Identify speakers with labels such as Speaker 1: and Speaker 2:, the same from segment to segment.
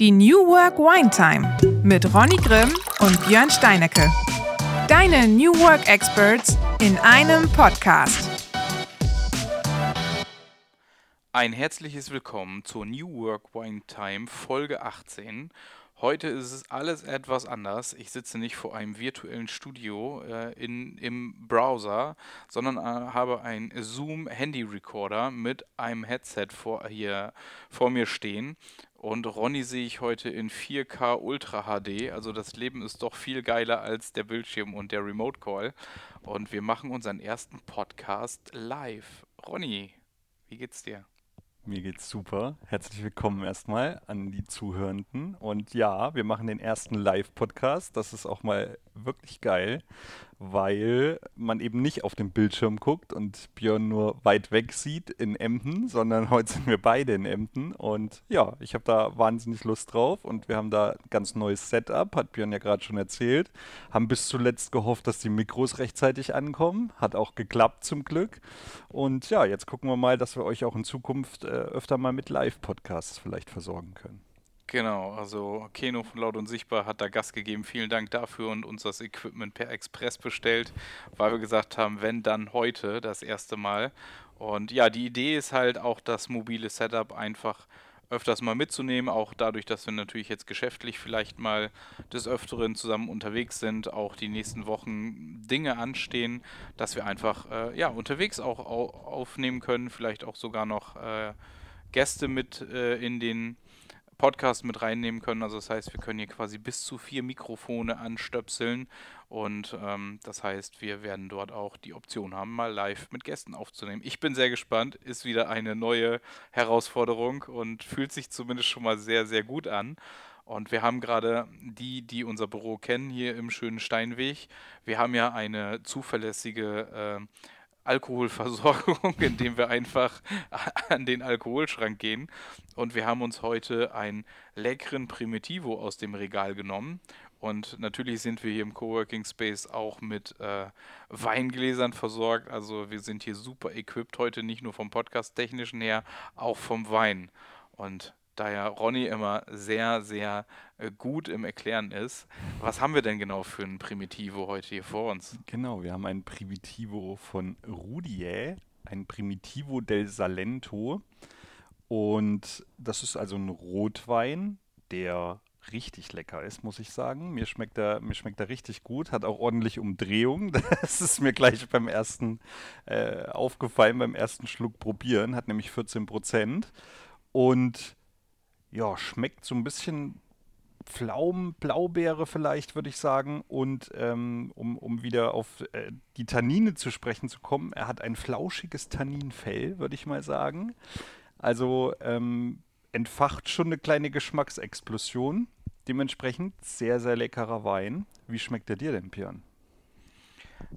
Speaker 1: Die New Work Wine Time mit Ronny Grimm und Björn Steinecke. Deine New Work Experts in einem Podcast.
Speaker 2: Ein herzliches Willkommen zur New Work Wine Time Folge 18. Heute ist es alles etwas anders. Ich sitze nicht vor einem virtuellen Studio äh, in, im Browser, sondern äh, habe einen Zoom Handy Recorder mit einem Headset vor, hier vor mir stehen. Und Ronny sehe ich heute in 4K Ultra HD. Also das Leben ist doch viel geiler als der Bildschirm und der Remote Call. Und wir machen unseren ersten Podcast live. Ronny, wie geht's dir?
Speaker 3: Mir geht's super. Herzlich willkommen erstmal an die Zuhörenden. Und ja, wir machen den ersten Live-Podcast. Das ist auch mal wirklich geil, weil man eben nicht auf dem Bildschirm guckt und Björn nur weit weg sieht in Emden, sondern heute sind wir beide in Emden. Und ja, ich habe da wahnsinnig Lust drauf und wir haben da ein ganz neues Setup, hat Björn ja gerade schon erzählt. Haben bis zuletzt gehofft, dass die Mikros rechtzeitig ankommen. Hat auch geklappt zum Glück. Und ja, jetzt gucken wir mal, dass wir euch auch in Zukunft äh, öfter mal mit Live-Podcasts vielleicht versorgen können.
Speaker 2: Genau, also Keno von Laut und Sichtbar hat da Gas gegeben. Vielen Dank dafür und uns das Equipment per Express bestellt, weil wir gesagt haben, wenn dann heute das erste Mal. Und ja, die Idee ist halt auch das mobile Setup einfach öfters mal mitzunehmen, auch dadurch, dass wir natürlich jetzt geschäftlich vielleicht mal des Öfteren zusammen unterwegs sind, auch die nächsten Wochen Dinge anstehen, dass wir einfach äh, ja unterwegs auch au aufnehmen können, vielleicht auch sogar noch äh, Gäste mit äh, in den Podcast mit reinnehmen können. Also das heißt, wir können hier quasi bis zu vier Mikrofone anstöpseln und ähm, das heißt, wir werden dort auch die Option haben, mal live mit Gästen aufzunehmen. Ich bin sehr gespannt, ist wieder eine neue Herausforderung und fühlt sich zumindest schon mal sehr, sehr gut an. Und wir haben gerade die, die unser Büro kennen, hier im schönen Steinweg. Wir haben ja eine zuverlässige äh, Alkoholversorgung, indem wir einfach an den Alkoholschrank gehen. Und wir haben uns heute einen leckeren Primitivo aus dem Regal genommen. Und natürlich sind wir hier im Coworking Space auch mit äh, Weingläsern versorgt. Also wir sind hier super equipped heute, nicht nur vom Podcast-Technischen her, auch vom Wein. Und da ja Ronny immer sehr, sehr äh, gut im Erklären ist, was haben wir denn genau für ein Primitivo heute hier vor uns?
Speaker 3: Genau, wir haben ein Primitivo von Rudier, ein Primitivo del Salento. Und das ist also ein Rotwein, der richtig lecker ist, muss ich sagen. Mir schmeckt er, mir schmeckt er richtig gut, hat auch ordentlich Umdrehung. Das ist mir gleich beim ersten äh, aufgefallen, beim ersten Schluck probieren, hat nämlich 14 Prozent. Und ja, schmeckt so ein bisschen Pflaumen, Blaubeere vielleicht, würde ich sagen. Und ähm, um, um wieder auf äh, die Tannine zu sprechen zu kommen, er hat ein flauschiges Tanninfell, würde ich mal sagen. Also ähm, entfacht schon eine kleine Geschmacksexplosion. Dementsprechend sehr, sehr leckerer Wein. Wie schmeckt er dir denn, Björn?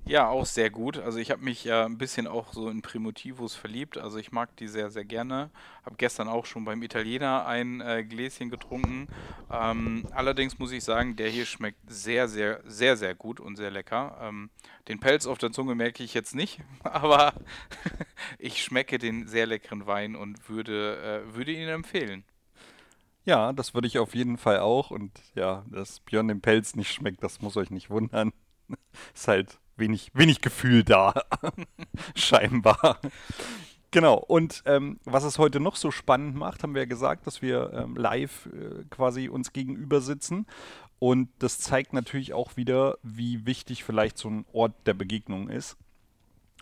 Speaker 2: Ja, auch sehr gut. Also ich habe mich ja ein bisschen auch so in Primotivos verliebt. Also ich mag die sehr, sehr gerne. Habe gestern auch schon beim Italiener ein äh, Gläschen getrunken. Ähm, allerdings muss ich sagen, der hier schmeckt sehr, sehr, sehr, sehr gut und sehr lecker. Ähm, den Pelz auf der Zunge merke ich jetzt nicht, aber ich schmecke den sehr leckeren Wein und würde, äh, würde ihn empfehlen.
Speaker 3: Ja, das würde ich auf jeden Fall auch. Und ja, dass Björn den Pelz nicht schmeckt, das muss euch nicht wundern. Ist halt wenig, wenig Gefühl da. Scheinbar. Genau, und ähm, was es heute noch so spannend macht, haben wir ja gesagt, dass wir ähm, live äh, quasi uns gegenüber sitzen. Und das zeigt natürlich auch wieder, wie wichtig vielleicht so ein Ort der Begegnung ist.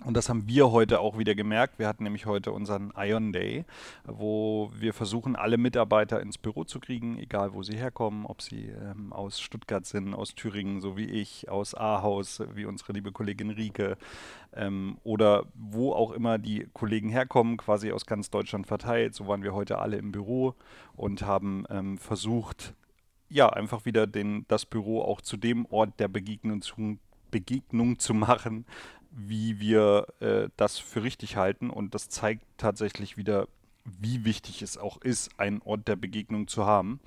Speaker 3: Und das haben wir heute auch wieder gemerkt. Wir hatten nämlich heute unseren Ion Day, wo wir versuchen, alle Mitarbeiter ins Büro zu kriegen, egal wo sie herkommen, ob sie ähm, aus Stuttgart sind, aus Thüringen, so wie ich, aus Ahaus, wie unsere liebe Kollegin Rike, ähm, oder wo auch immer die Kollegen herkommen, quasi aus ganz Deutschland verteilt. So waren wir heute alle im Büro und haben ähm, versucht, ja, einfach wieder den, das Büro auch zu dem Ort der Begegnung zu, Begegnung zu machen, wie wir äh, das für richtig halten. Und das zeigt tatsächlich wieder, wie wichtig es auch ist, einen Ort der Begegnung zu haben.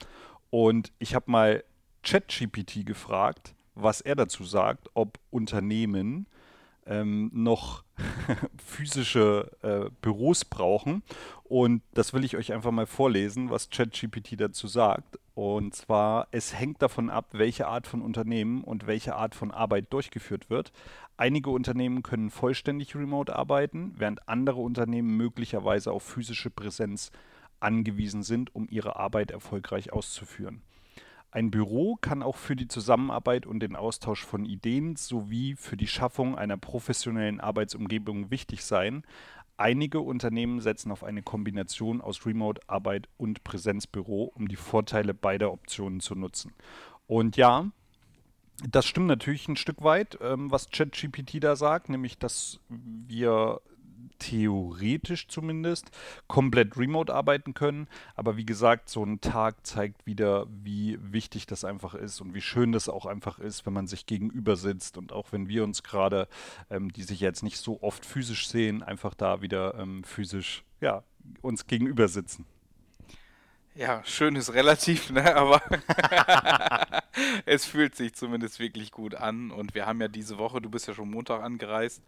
Speaker 3: Und ich habe mal ChatGPT gefragt, was er dazu sagt, ob Unternehmen ähm, noch physische äh, Büros brauchen. Und das will ich euch einfach mal vorlesen, was ChatGPT dazu sagt. Und zwar, es hängt davon ab, welche Art von Unternehmen und welche Art von Arbeit durchgeführt wird. Einige Unternehmen können vollständig remote arbeiten, während andere Unternehmen möglicherweise auf physische Präsenz angewiesen sind, um ihre Arbeit erfolgreich auszuführen. Ein Büro kann auch für die Zusammenarbeit und den Austausch von Ideen sowie für die Schaffung einer professionellen Arbeitsumgebung wichtig sein. Einige Unternehmen setzen auf eine Kombination aus Remote-Arbeit und Präsenzbüro, um die Vorteile beider Optionen zu nutzen. Und ja, das stimmt natürlich ein Stück weit, ähm, was ChatGPT da sagt, nämlich dass wir theoretisch zumindest komplett remote arbeiten können. Aber wie gesagt, so ein Tag zeigt wieder, wie wichtig das einfach ist und wie schön das auch einfach ist, wenn man sich gegenüber sitzt und auch wenn wir uns gerade, ähm, die sich jetzt nicht so oft physisch sehen, einfach da wieder ähm, physisch ja, uns gegenüber sitzen.
Speaker 2: Ja, schön ist relativ, ne? aber es fühlt sich zumindest wirklich gut an. Und wir haben ja diese Woche, du bist ja schon Montag angereist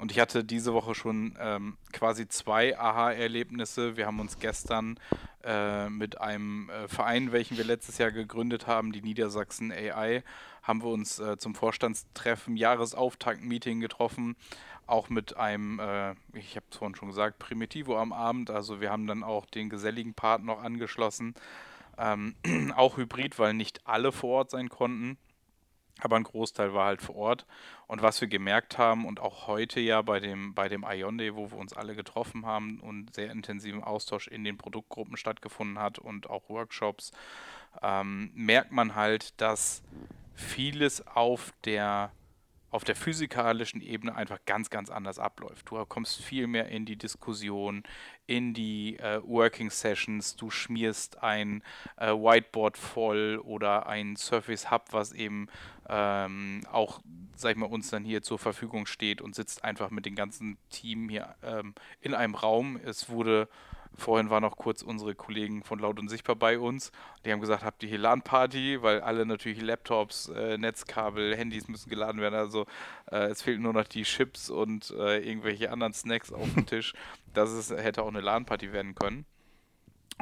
Speaker 2: und ich hatte diese Woche schon ähm, quasi zwei Aha-Erlebnisse. Wir haben uns gestern äh, mit einem äh, Verein, welchen wir letztes Jahr gegründet haben, die Niedersachsen AI, haben wir uns äh, zum Vorstandstreffen, Jahresauftakt-Meeting getroffen auch mit einem, äh, ich habe es vorhin schon gesagt, Primitivo am Abend. Also wir haben dann auch den geselligen Part noch angeschlossen. Ähm, auch Hybrid, weil nicht alle vor Ort sein konnten. Aber ein Großteil war halt vor Ort. Und was wir gemerkt haben und auch heute ja bei dem, bei dem Ion Day, wo wir uns alle getroffen haben und sehr intensiven Austausch in den Produktgruppen stattgefunden hat und auch Workshops, ähm, merkt man halt, dass vieles auf der auf der physikalischen Ebene einfach ganz, ganz anders abläuft. Du kommst viel mehr in die Diskussion, in die äh, Working Sessions, du schmierst ein äh, Whiteboard voll oder ein Surface Hub, was eben ähm, auch, sag ich mal, uns dann hier zur Verfügung steht und sitzt einfach mit dem ganzen Team hier ähm, in einem Raum. Es wurde Vorhin waren noch kurz unsere Kollegen von Laut und Sichtbar bei uns. Die haben gesagt, habt ihr hier LAN-Party? Weil alle natürlich Laptops, äh, Netzkabel, Handys müssen geladen werden. Also äh, es fehlen nur noch die Chips und äh, irgendwelche anderen Snacks auf dem Tisch. Das ist, hätte auch eine LAN-Party werden können.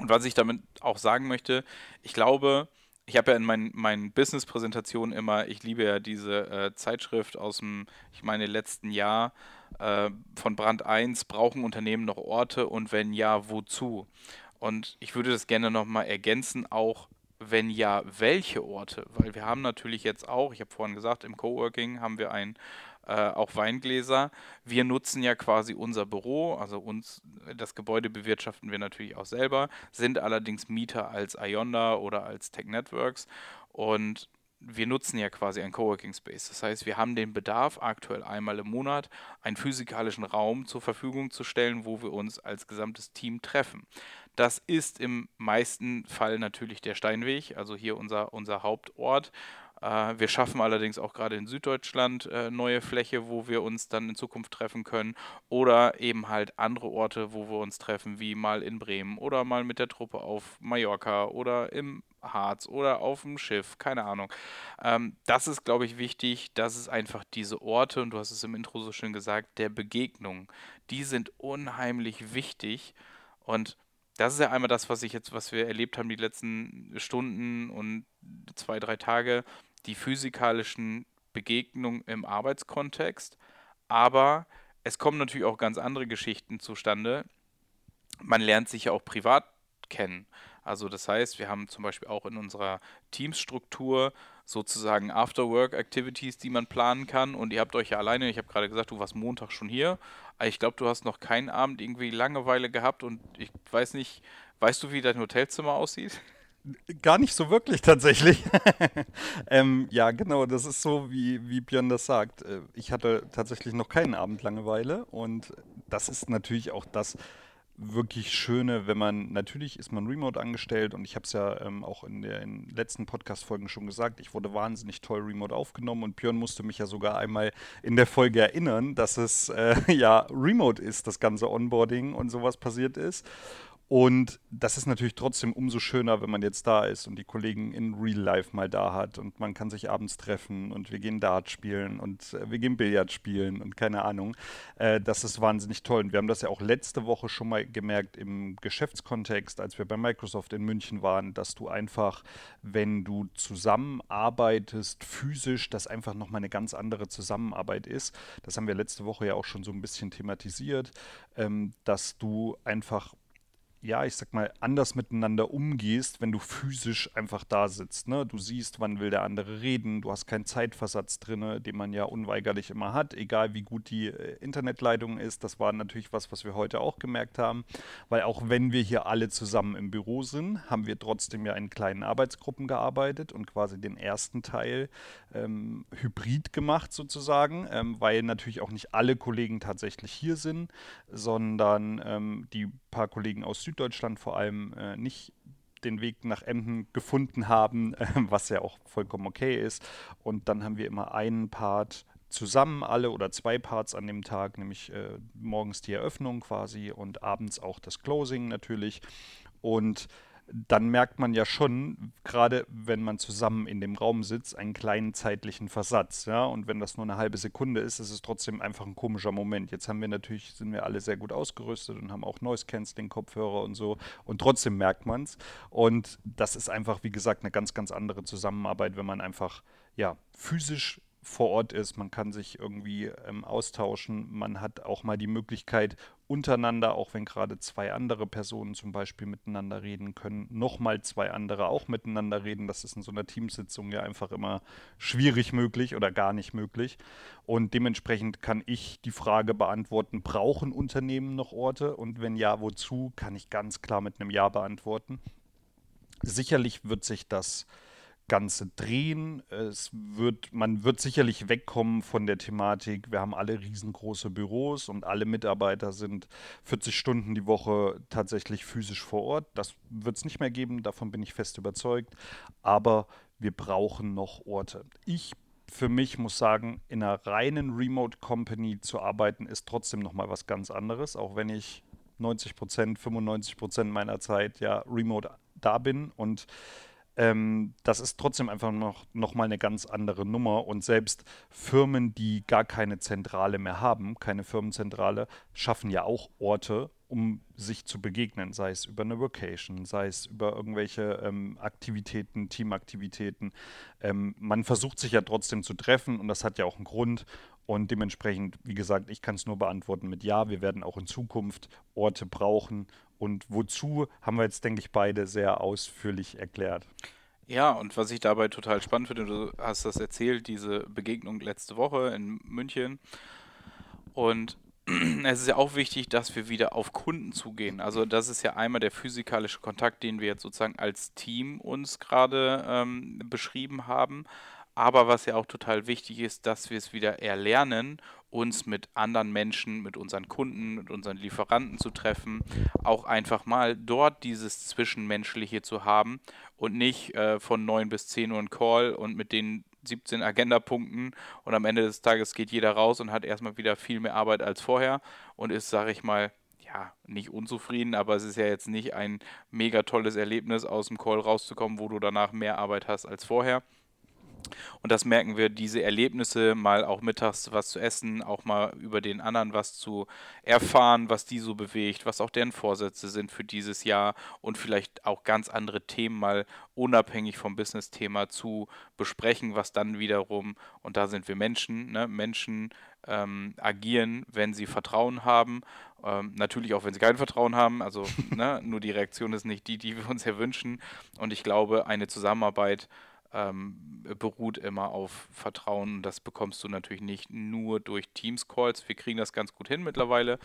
Speaker 2: Und was ich damit auch sagen möchte, ich glaube, ich habe ja in meinen, meinen Business-Präsentationen immer, ich liebe ja diese äh, Zeitschrift aus dem, ich meine, letzten Jahr, äh, von Brand 1, brauchen Unternehmen noch Orte und wenn ja, wozu? Und ich würde das gerne nochmal ergänzen, auch wenn ja, welche Orte? Weil wir haben natürlich jetzt auch, ich habe vorhin gesagt, im Coworking haben wir ein äh, auch Weingläser. Wir nutzen ja quasi unser Büro, also uns, das Gebäude bewirtschaften wir natürlich auch selber, sind allerdings Mieter als Ionda oder als Tech Networks und wir nutzen ja quasi ein Coworking Space. Das heißt, wir haben den Bedarf, aktuell einmal im Monat einen physikalischen Raum zur Verfügung zu stellen, wo wir uns als gesamtes Team treffen. Das ist im meisten Fall natürlich der Steinweg, also hier unser, unser Hauptort. Äh, wir schaffen allerdings auch gerade in Süddeutschland äh, neue Fläche, wo wir uns dann in Zukunft treffen können. Oder eben halt andere Orte, wo wir uns treffen, wie mal in Bremen oder mal mit der Truppe auf Mallorca oder im Harz oder auf dem Schiff, keine Ahnung. Ähm, das ist, glaube ich, wichtig, dass es einfach diese Orte, und du hast es im Intro so schön gesagt, der Begegnung, die sind unheimlich wichtig. Und das ist ja einmal das, was ich jetzt, was wir erlebt haben die letzten Stunden und zwei, drei Tage, die physikalischen Begegnungen im Arbeitskontext, aber es kommen natürlich auch ganz andere Geschichten zustande. Man lernt sich ja auch privat kennen. Also das heißt, wir haben zum Beispiel auch in unserer Teamsstruktur sozusagen After-Work-Activities, die man planen kann. Und ihr habt euch ja alleine, ich habe gerade gesagt, du warst Montag schon hier. Ich glaube, du hast noch keinen Abend irgendwie Langeweile gehabt und ich weiß nicht, weißt du, wie dein Hotelzimmer aussieht?
Speaker 3: Gar nicht so wirklich tatsächlich. ähm, ja, genau, das ist so, wie, wie Björn das sagt. Äh, ich hatte tatsächlich noch keinen Abend Langeweile und das ist natürlich auch das wirklich Schöne, wenn man, natürlich ist man remote angestellt und ich habe es ja ähm, auch in den letzten Podcast-Folgen schon gesagt, ich wurde wahnsinnig toll remote aufgenommen und Björn musste mich ja sogar einmal in der Folge erinnern, dass es äh, ja remote ist, das ganze Onboarding und sowas passiert ist. Und das ist natürlich trotzdem umso schöner, wenn man jetzt da ist und die Kollegen in Real Life mal da hat und man kann sich abends treffen und wir gehen Dart spielen und äh, wir gehen Billard spielen und keine Ahnung. Äh, das ist wahnsinnig toll. Und wir haben das ja auch letzte Woche schon mal gemerkt im Geschäftskontext, als wir bei Microsoft in München waren, dass du einfach, wenn du zusammenarbeitest physisch, das einfach nochmal eine ganz andere Zusammenarbeit ist. Das haben wir letzte Woche ja auch schon so ein bisschen thematisiert, ähm, dass du einfach ja, ich sag mal, anders miteinander umgehst, wenn du physisch einfach da sitzt. Ne? Du siehst, wann will der andere reden, du hast keinen Zeitversatz drin, den man ja unweigerlich immer hat, egal wie gut die äh, Internetleitung ist. Das war natürlich was, was wir heute auch gemerkt haben, weil auch wenn wir hier alle zusammen im Büro sind, haben wir trotzdem ja in kleinen Arbeitsgruppen gearbeitet und quasi den ersten Teil ähm, hybrid gemacht sozusagen, ähm, weil natürlich auch nicht alle Kollegen tatsächlich hier sind, sondern ähm, die paar Kollegen aus Süddeutschland vor allem äh, nicht den Weg nach Emden gefunden haben, äh, was ja auch vollkommen okay ist. Und dann haben wir immer einen Part zusammen alle oder zwei Parts an dem Tag, nämlich äh, morgens die Eröffnung quasi und abends auch das Closing natürlich. Und dann merkt man ja schon, gerade wenn man zusammen in dem Raum sitzt, einen kleinen zeitlichen Versatz. Ja? Und wenn das nur eine halbe Sekunde ist, ist es trotzdem einfach ein komischer Moment. Jetzt haben wir natürlich, sind wir alle sehr gut ausgerüstet und haben auch Noise Canceling Kopfhörer und so. Und trotzdem merkt man es. Und das ist einfach, wie gesagt, eine ganz, ganz andere Zusammenarbeit, wenn man einfach ja, physisch vor Ort ist, man kann sich irgendwie ähm, austauschen, man hat auch mal die Möglichkeit untereinander, auch wenn gerade zwei andere Personen zum Beispiel miteinander reden können, nochmal zwei andere auch miteinander reden. Das ist in so einer Teamsitzung ja einfach immer schwierig möglich oder gar nicht möglich. Und dementsprechend kann ich die Frage beantworten, brauchen Unternehmen noch Orte? Und wenn ja, wozu, kann ich ganz klar mit einem Ja beantworten. Sicherlich wird sich das Ganze drehen. Es wird, man wird sicherlich wegkommen von der Thematik, wir haben alle riesengroße Büros und alle Mitarbeiter sind 40 Stunden die Woche tatsächlich physisch vor Ort. Das wird es nicht mehr geben, davon bin ich fest überzeugt. Aber wir brauchen noch Orte. Ich für mich muss sagen, in einer reinen Remote Company zu arbeiten, ist trotzdem nochmal was ganz anderes, auch wenn ich 90 Prozent, 95 Prozent meiner Zeit ja remote da bin und ähm, das ist trotzdem einfach noch, noch mal eine ganz andere Nummer. Und selbst Firmen, die gar keine Zentrale mehr haben, keine Firmenzentrale, schaffen ja auch Orte, um sich zu begegnen, sei es über eine Vocation, sei es über irgendwelche ähm, Aktivitäten, Teamaktivitäten. Ähm, man versucht sich ja trotzdem zu treffen und das hat ja auch einen Grund. Und dementsprechend, wie gesagt, ich kann es nur beantworten mit Ja, wir werden auch in Zukunft Orte brauchen. Und wozu haben wir jetzt, denke ich, beide sehr ausführlich erklärt.
Speaker 2: Ja, und was ich dabei total spannend finde, du hast das erzählt, diese Begegnung letzte Woche in München. Und es ist ja auch wichtig, dass wir wieder auf Kunden zugehen. Also das ist ja einmal der physikalische Kontakt, den wir jetzt sozusagen als Team uns gerade ähm, beschrieben haben. Aber was ja auch total wichtig ist, dass wir es wieder erlernen, uns mit anderen Menschen, mit unseren Kunden, mit unseren Lieferanten zu treffen, auch einfach mal dort dieses Zwischenmenschliche zu haben und nicht äh, von 9 bis 10 Uhr ein Call und mit den 17 Agendapunkten und am Ende des Tages geht jeder raus und hat erstmal wieder viel mehr Arbeit als vorher und ist, sage ich mal, ja, nicht unzufrieden, aber es ist ja jetzt nicht ein mega tolles Erlebnis, aus dem Call rauszukommen, wo du danach mehr Arbeit hast als vorher. Und das merken wir, diese Erlebnisse, mal auch mittags was zu essen, auch mal über den anderen was zu erfahren, was die so bewegt, was auch deren Vorsätze sind für dieses Jahr und vielleicht auch ganz andere Themen mal unabhängig vom Business-Thema zu besprechen, was dann wiederum, und da sind wir Menschen, ne, Menschen ähm, agieren, wenn sie Vertrauen haben. Ähm, natürlich auch, wenn sie kein Vertrauen haben. Also ne, nur die Reaktion ist nicht die, die wir uns erwünschen. Und ich glaube, eine Zusammenarbeit ähm, beruht immer auf Vertrauen. Das bekommst du natürlich nicht nur durch Teams-Calls. Wir kriegen das ganz gut hin mittlerweile,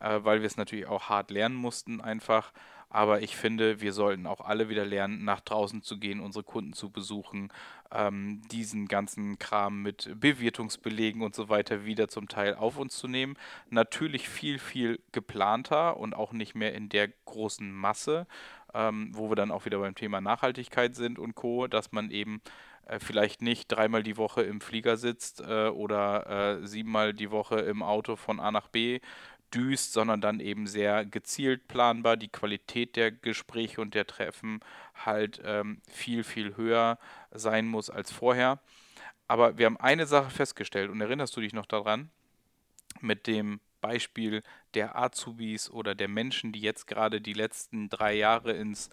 Speaker 2: äh, weil wir es natürlich auch hart lernen mussten einfach. Aber ich finde, wir sollten auch alle wieder lernen, nach draußen zu gehen, unsere Kunden zu besuchen, ähm, diesen ganzen Kram mit Bewirtungsbelegen und so weiter wieder zum Teil auf uns zu nehmen. Natürlich viel, viel geplanter und auch nicht mehr in der großen Masse ähm, wo wir dann auch wieder beim Thema Nachhaltigkeit sind und Co., dass man eben äh, vielleicht nicht dreimal die Woche im Flieger sitzt äh, oder äh, siebenmal die Woche im Auto von A nach B düst, sondern dann eben sehr gezielt planbar. Die Qualität der Gespräche und der Treffen halt ähm, viel, viel höher sein muss als vorher. Aber wir haben eine Sache festgestellt und erinnerst du dich noch daran? Mit dem Beispiel der Azubis oder der Menschen, die jetzt gerade die letzten drei Jahre ins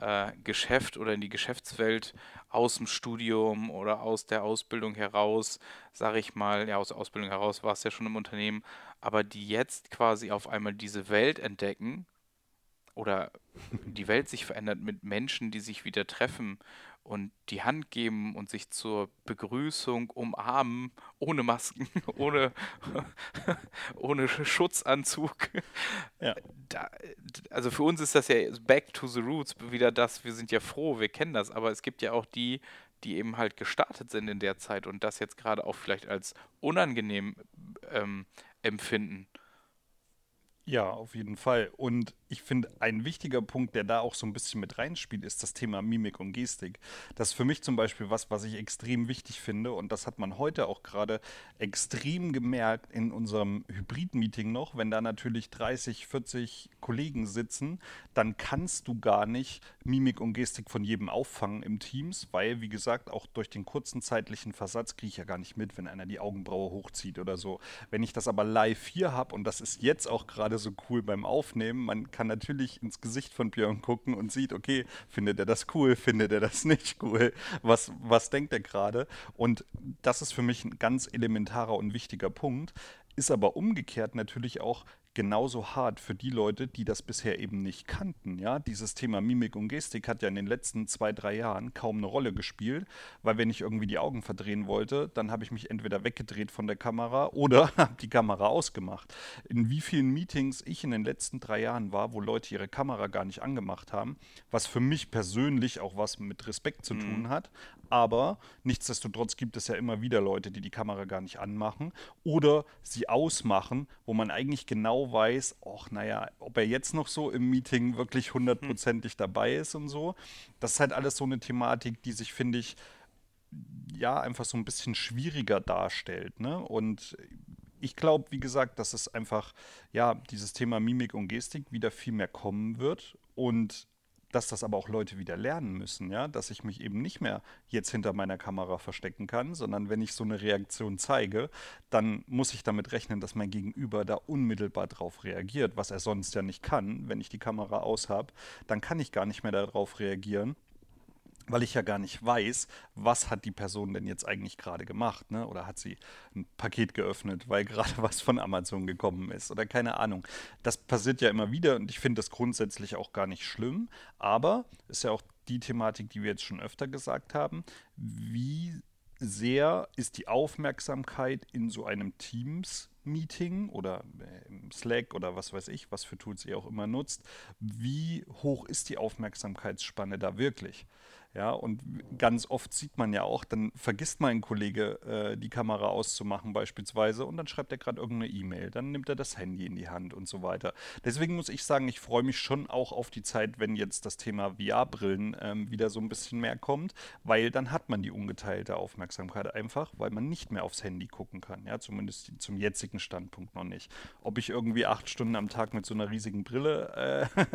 Speaker 2: äh, Geschäft oder in die Geschäftswelt aus dem Studium oder aus der Ausbildung heraus, sage ich mal, ja, aus der Ausbildung heraus war es ja schon im Unternehmen, aber die jetzt quasi auf einmal diese Welt entdecken oder die Welt sich verändert mit Menschen, die sich wieder treffen und die Hand geben und sich zur Begrüßung umarmen, ohne Masken, ohne, ohne Schutzanzug. Ja. Da, also für uns ist das ja back to the roots wieder das, wir sind ja froh, wir kennen das, aber es gibt ja auch die, die eben halt gestartet sind in der Zeit und das jetzt gerade auch vielleicht als unangenehm ähm, empfinden.
Speaker 3: Ja, auf jeden Fall. Und ich finde, ein wichtiger Punkt, der da auch so ein bisschen mit reinspielt, ist das Thema Mimik und Gestik. Das ist für mich zum Beispiel was, was ich extrem wichtig finde. Und das hat man heute auch gerade extrem gemerkt in unserem Hybrid-Meeting noch. Wenn da natürlich 30, 40 Kollegen sitzen, dann kannst du gar nicht Mimik und Gestik von jedem auffangen im Teams, weil, wie gesagt, auch durch den kurzen zeitlichen Versatz kriege ich ja gar nicht mit, wenn einer die Augenbraue hochzieht oder so. Wenn ich das aber live hier habe, und das ist jetzt auch gerade so cool beim Aufnehmen, man kann kann natürlich ins Gesicht von Björn gucken und sieht, okay, findet er das cool, findet er das nicht cool, was, was denkt er gerade? Und das ist für mich ein ganz elementarer und wichtiger Punkt, ist aber umgekehrt natürlich auch genauso hart für die Leute, die das bisher eben nicht kannten. Ja, dieses Thema Mimik und Gestik hat ja in den letzten zwei, drei Jahren kaum eine Rolle gespielt, weil wenn ich irgendwie die Augen verdrehen wollte, dann habe ich mich entweder weggedreht von der Kamera oder habe die Kamera ausgemacht. In wie vielen Meetings ich in den letzten drei Jahren war, wo Leute ihre Kamera gar nicht angemacht haben, was für mich persönlich auch was mit Respekt zu tun mhm. hat, aber nichtsdestotrotz gibt es ja immer wieder Leute, die die Kamera gar nicht anmachen oder sie ausmachen, wo man eigentlich genau weiß, ach naja, ob er jetzt noch so im Meeting wirklich hundertprozentig dabei ist und so. Das ist halt alles so eine Thematik, die sich, finde ich, ja, einfach so ein bisschen schwieriger darstellt. Ne? Und ich glaube, wie gesagt, dass es einfach, ja, dieses Thema Mimik und Gestik wieder viel mehr kommen wird. Und dass das aber auch Leute wieder lernen müssen, ja, dass ich mich eben nicht mehr jetzt hinter meiner Kamera verstecken kann, sondern wenn ich so eine Reaktion zeige, dann muss ich damit rechnen, dass mein Gegenüber da unmittelbar drauf reagiert, was er sonst ja nicht kann, wenn ich die Kamera aus habe, dann kann ich gar nicht mehr darauf reagieren weil ich ja gar nicht weiß, was hat die Person denn jetzt eigentlich gerade gemacht, ne? Oder hat sie ein Paket geöffnet, weil gerade was von Amazon gekommen ist oder keine Ahnung. Das passiert ja immer wieder und ich finde das grundsätzlich auch gar nicht schlimm, aber ist ja auch die Thematik, die wir jetzt schon öfter gesagt haben, wie sehr ist die Aufmerksamkeit in so einem Teams-Meeting oder äh, Slack oder was weiß ich, was für Tools ihr auch immer nutzt, wie hoch ist die Aufmerksamkeitsspanne da wirklich? Ja, und ganz oft sieht man ja auch, dann vergisst mal ein Kollege, äh, die Kamera auszumachen beispielsweise und dann schreibt er gerade irgendeine E-Mail, dann nimmt er das Handy in die Hand und so weiter. Deswegen muss ich sagen, ich freue mich schon auch auf die Zeit, wenn jetzt das Thema VR-Brillen ähm, wieder so ein bisschen mehr kommt, weil dann hat man die ungeteilte Aufmerksamkeit einfach, weil man nicht mehr aufs Handy gucken kann, ja, zumindest zum jetzigen Standpunkt noch nicht. Ob ich irgendwie acht Stunden am Tag mit so einer riesigen Brille äh,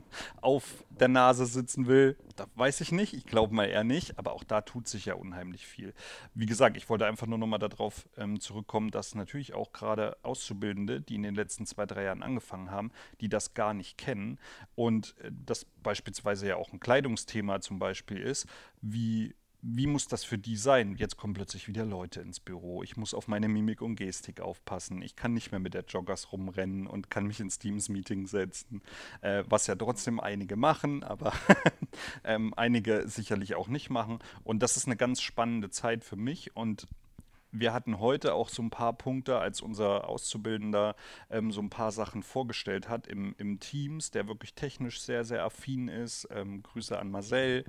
Speaker 3: auf der Nase sitzen will, das weiß ich nicht. Ich ich glaube mal eher nicht, aber auch da tut sich ja unheimlich viel. Wie gesagt, ich wollte einfach nur nochmal darauf ähm, zurückkommen, dass natürlich auch gerade Auszubildende, die in den letzten zwei, drei Jahren angefangen haben, die das gar nicht kennen und äh, das beispielsweise ja auch ein Kleidungsthema zum Beispiel ist, wie wie muss das für die sein? Jetzt kommen plötzlich wieder Leute ins Büro. Ich muss auf meine Mimik und Gestik aufpassen. Ich kann nicht mehr mit der Joggers rumrennen und kann mich ins Teams-Meeting setzen. Äh, was ja trotzdem einige machen, aber ähm, einige sicherlich auch nicht machen. Und das ist eine ganz spannende Zeit für mich. Und wir hatten heute auch so ein paar Punkte, als unser Auszubildender ähm, so ein paar Sachen vorgestellt hat im, im Teams, der wirklich technisch sehr, sehr affin ist. Ähm, Grüße an Marcel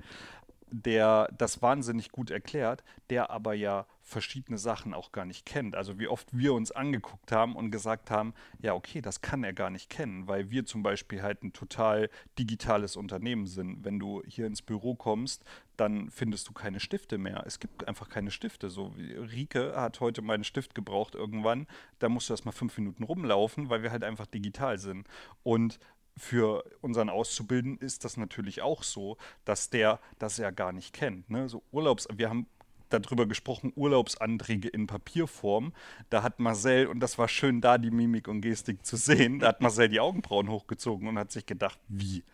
Speaker 3: der das wahnsinnig gut erklärt, der aber ja verschiedene Sachen auch gar nicht kennt. Also wie oft wir uns angeguckt haben und gesagt haben, ja, okay, das kann er gar nicht kennen, weil wir zum Beispiel halt ein total digitales Unternehmen sind. Wenn du hier ins Büro kommst, dann findest du keine Stifte mehr. Es gibt einfach keine Stifte. So Rike hat heute meinen Stift gebraucht irgendwann. Da musst du erst mal fünf Minuten rumlaufen, weil wir halt einfach digital sind. Und für unseren Auszubildenden ist das natürlich auch so, dass der das ja gar nicht kennt. Ne? So Urlaubs, wir haben darüber gesprochen, Urlaubsanträge in Papierform. Da hat Marcel, und das war schön, da die Mimik und Gestik zu sehen, da hat Marcel die Augenbrauen hochgezogen und hat sich gedacht, wie?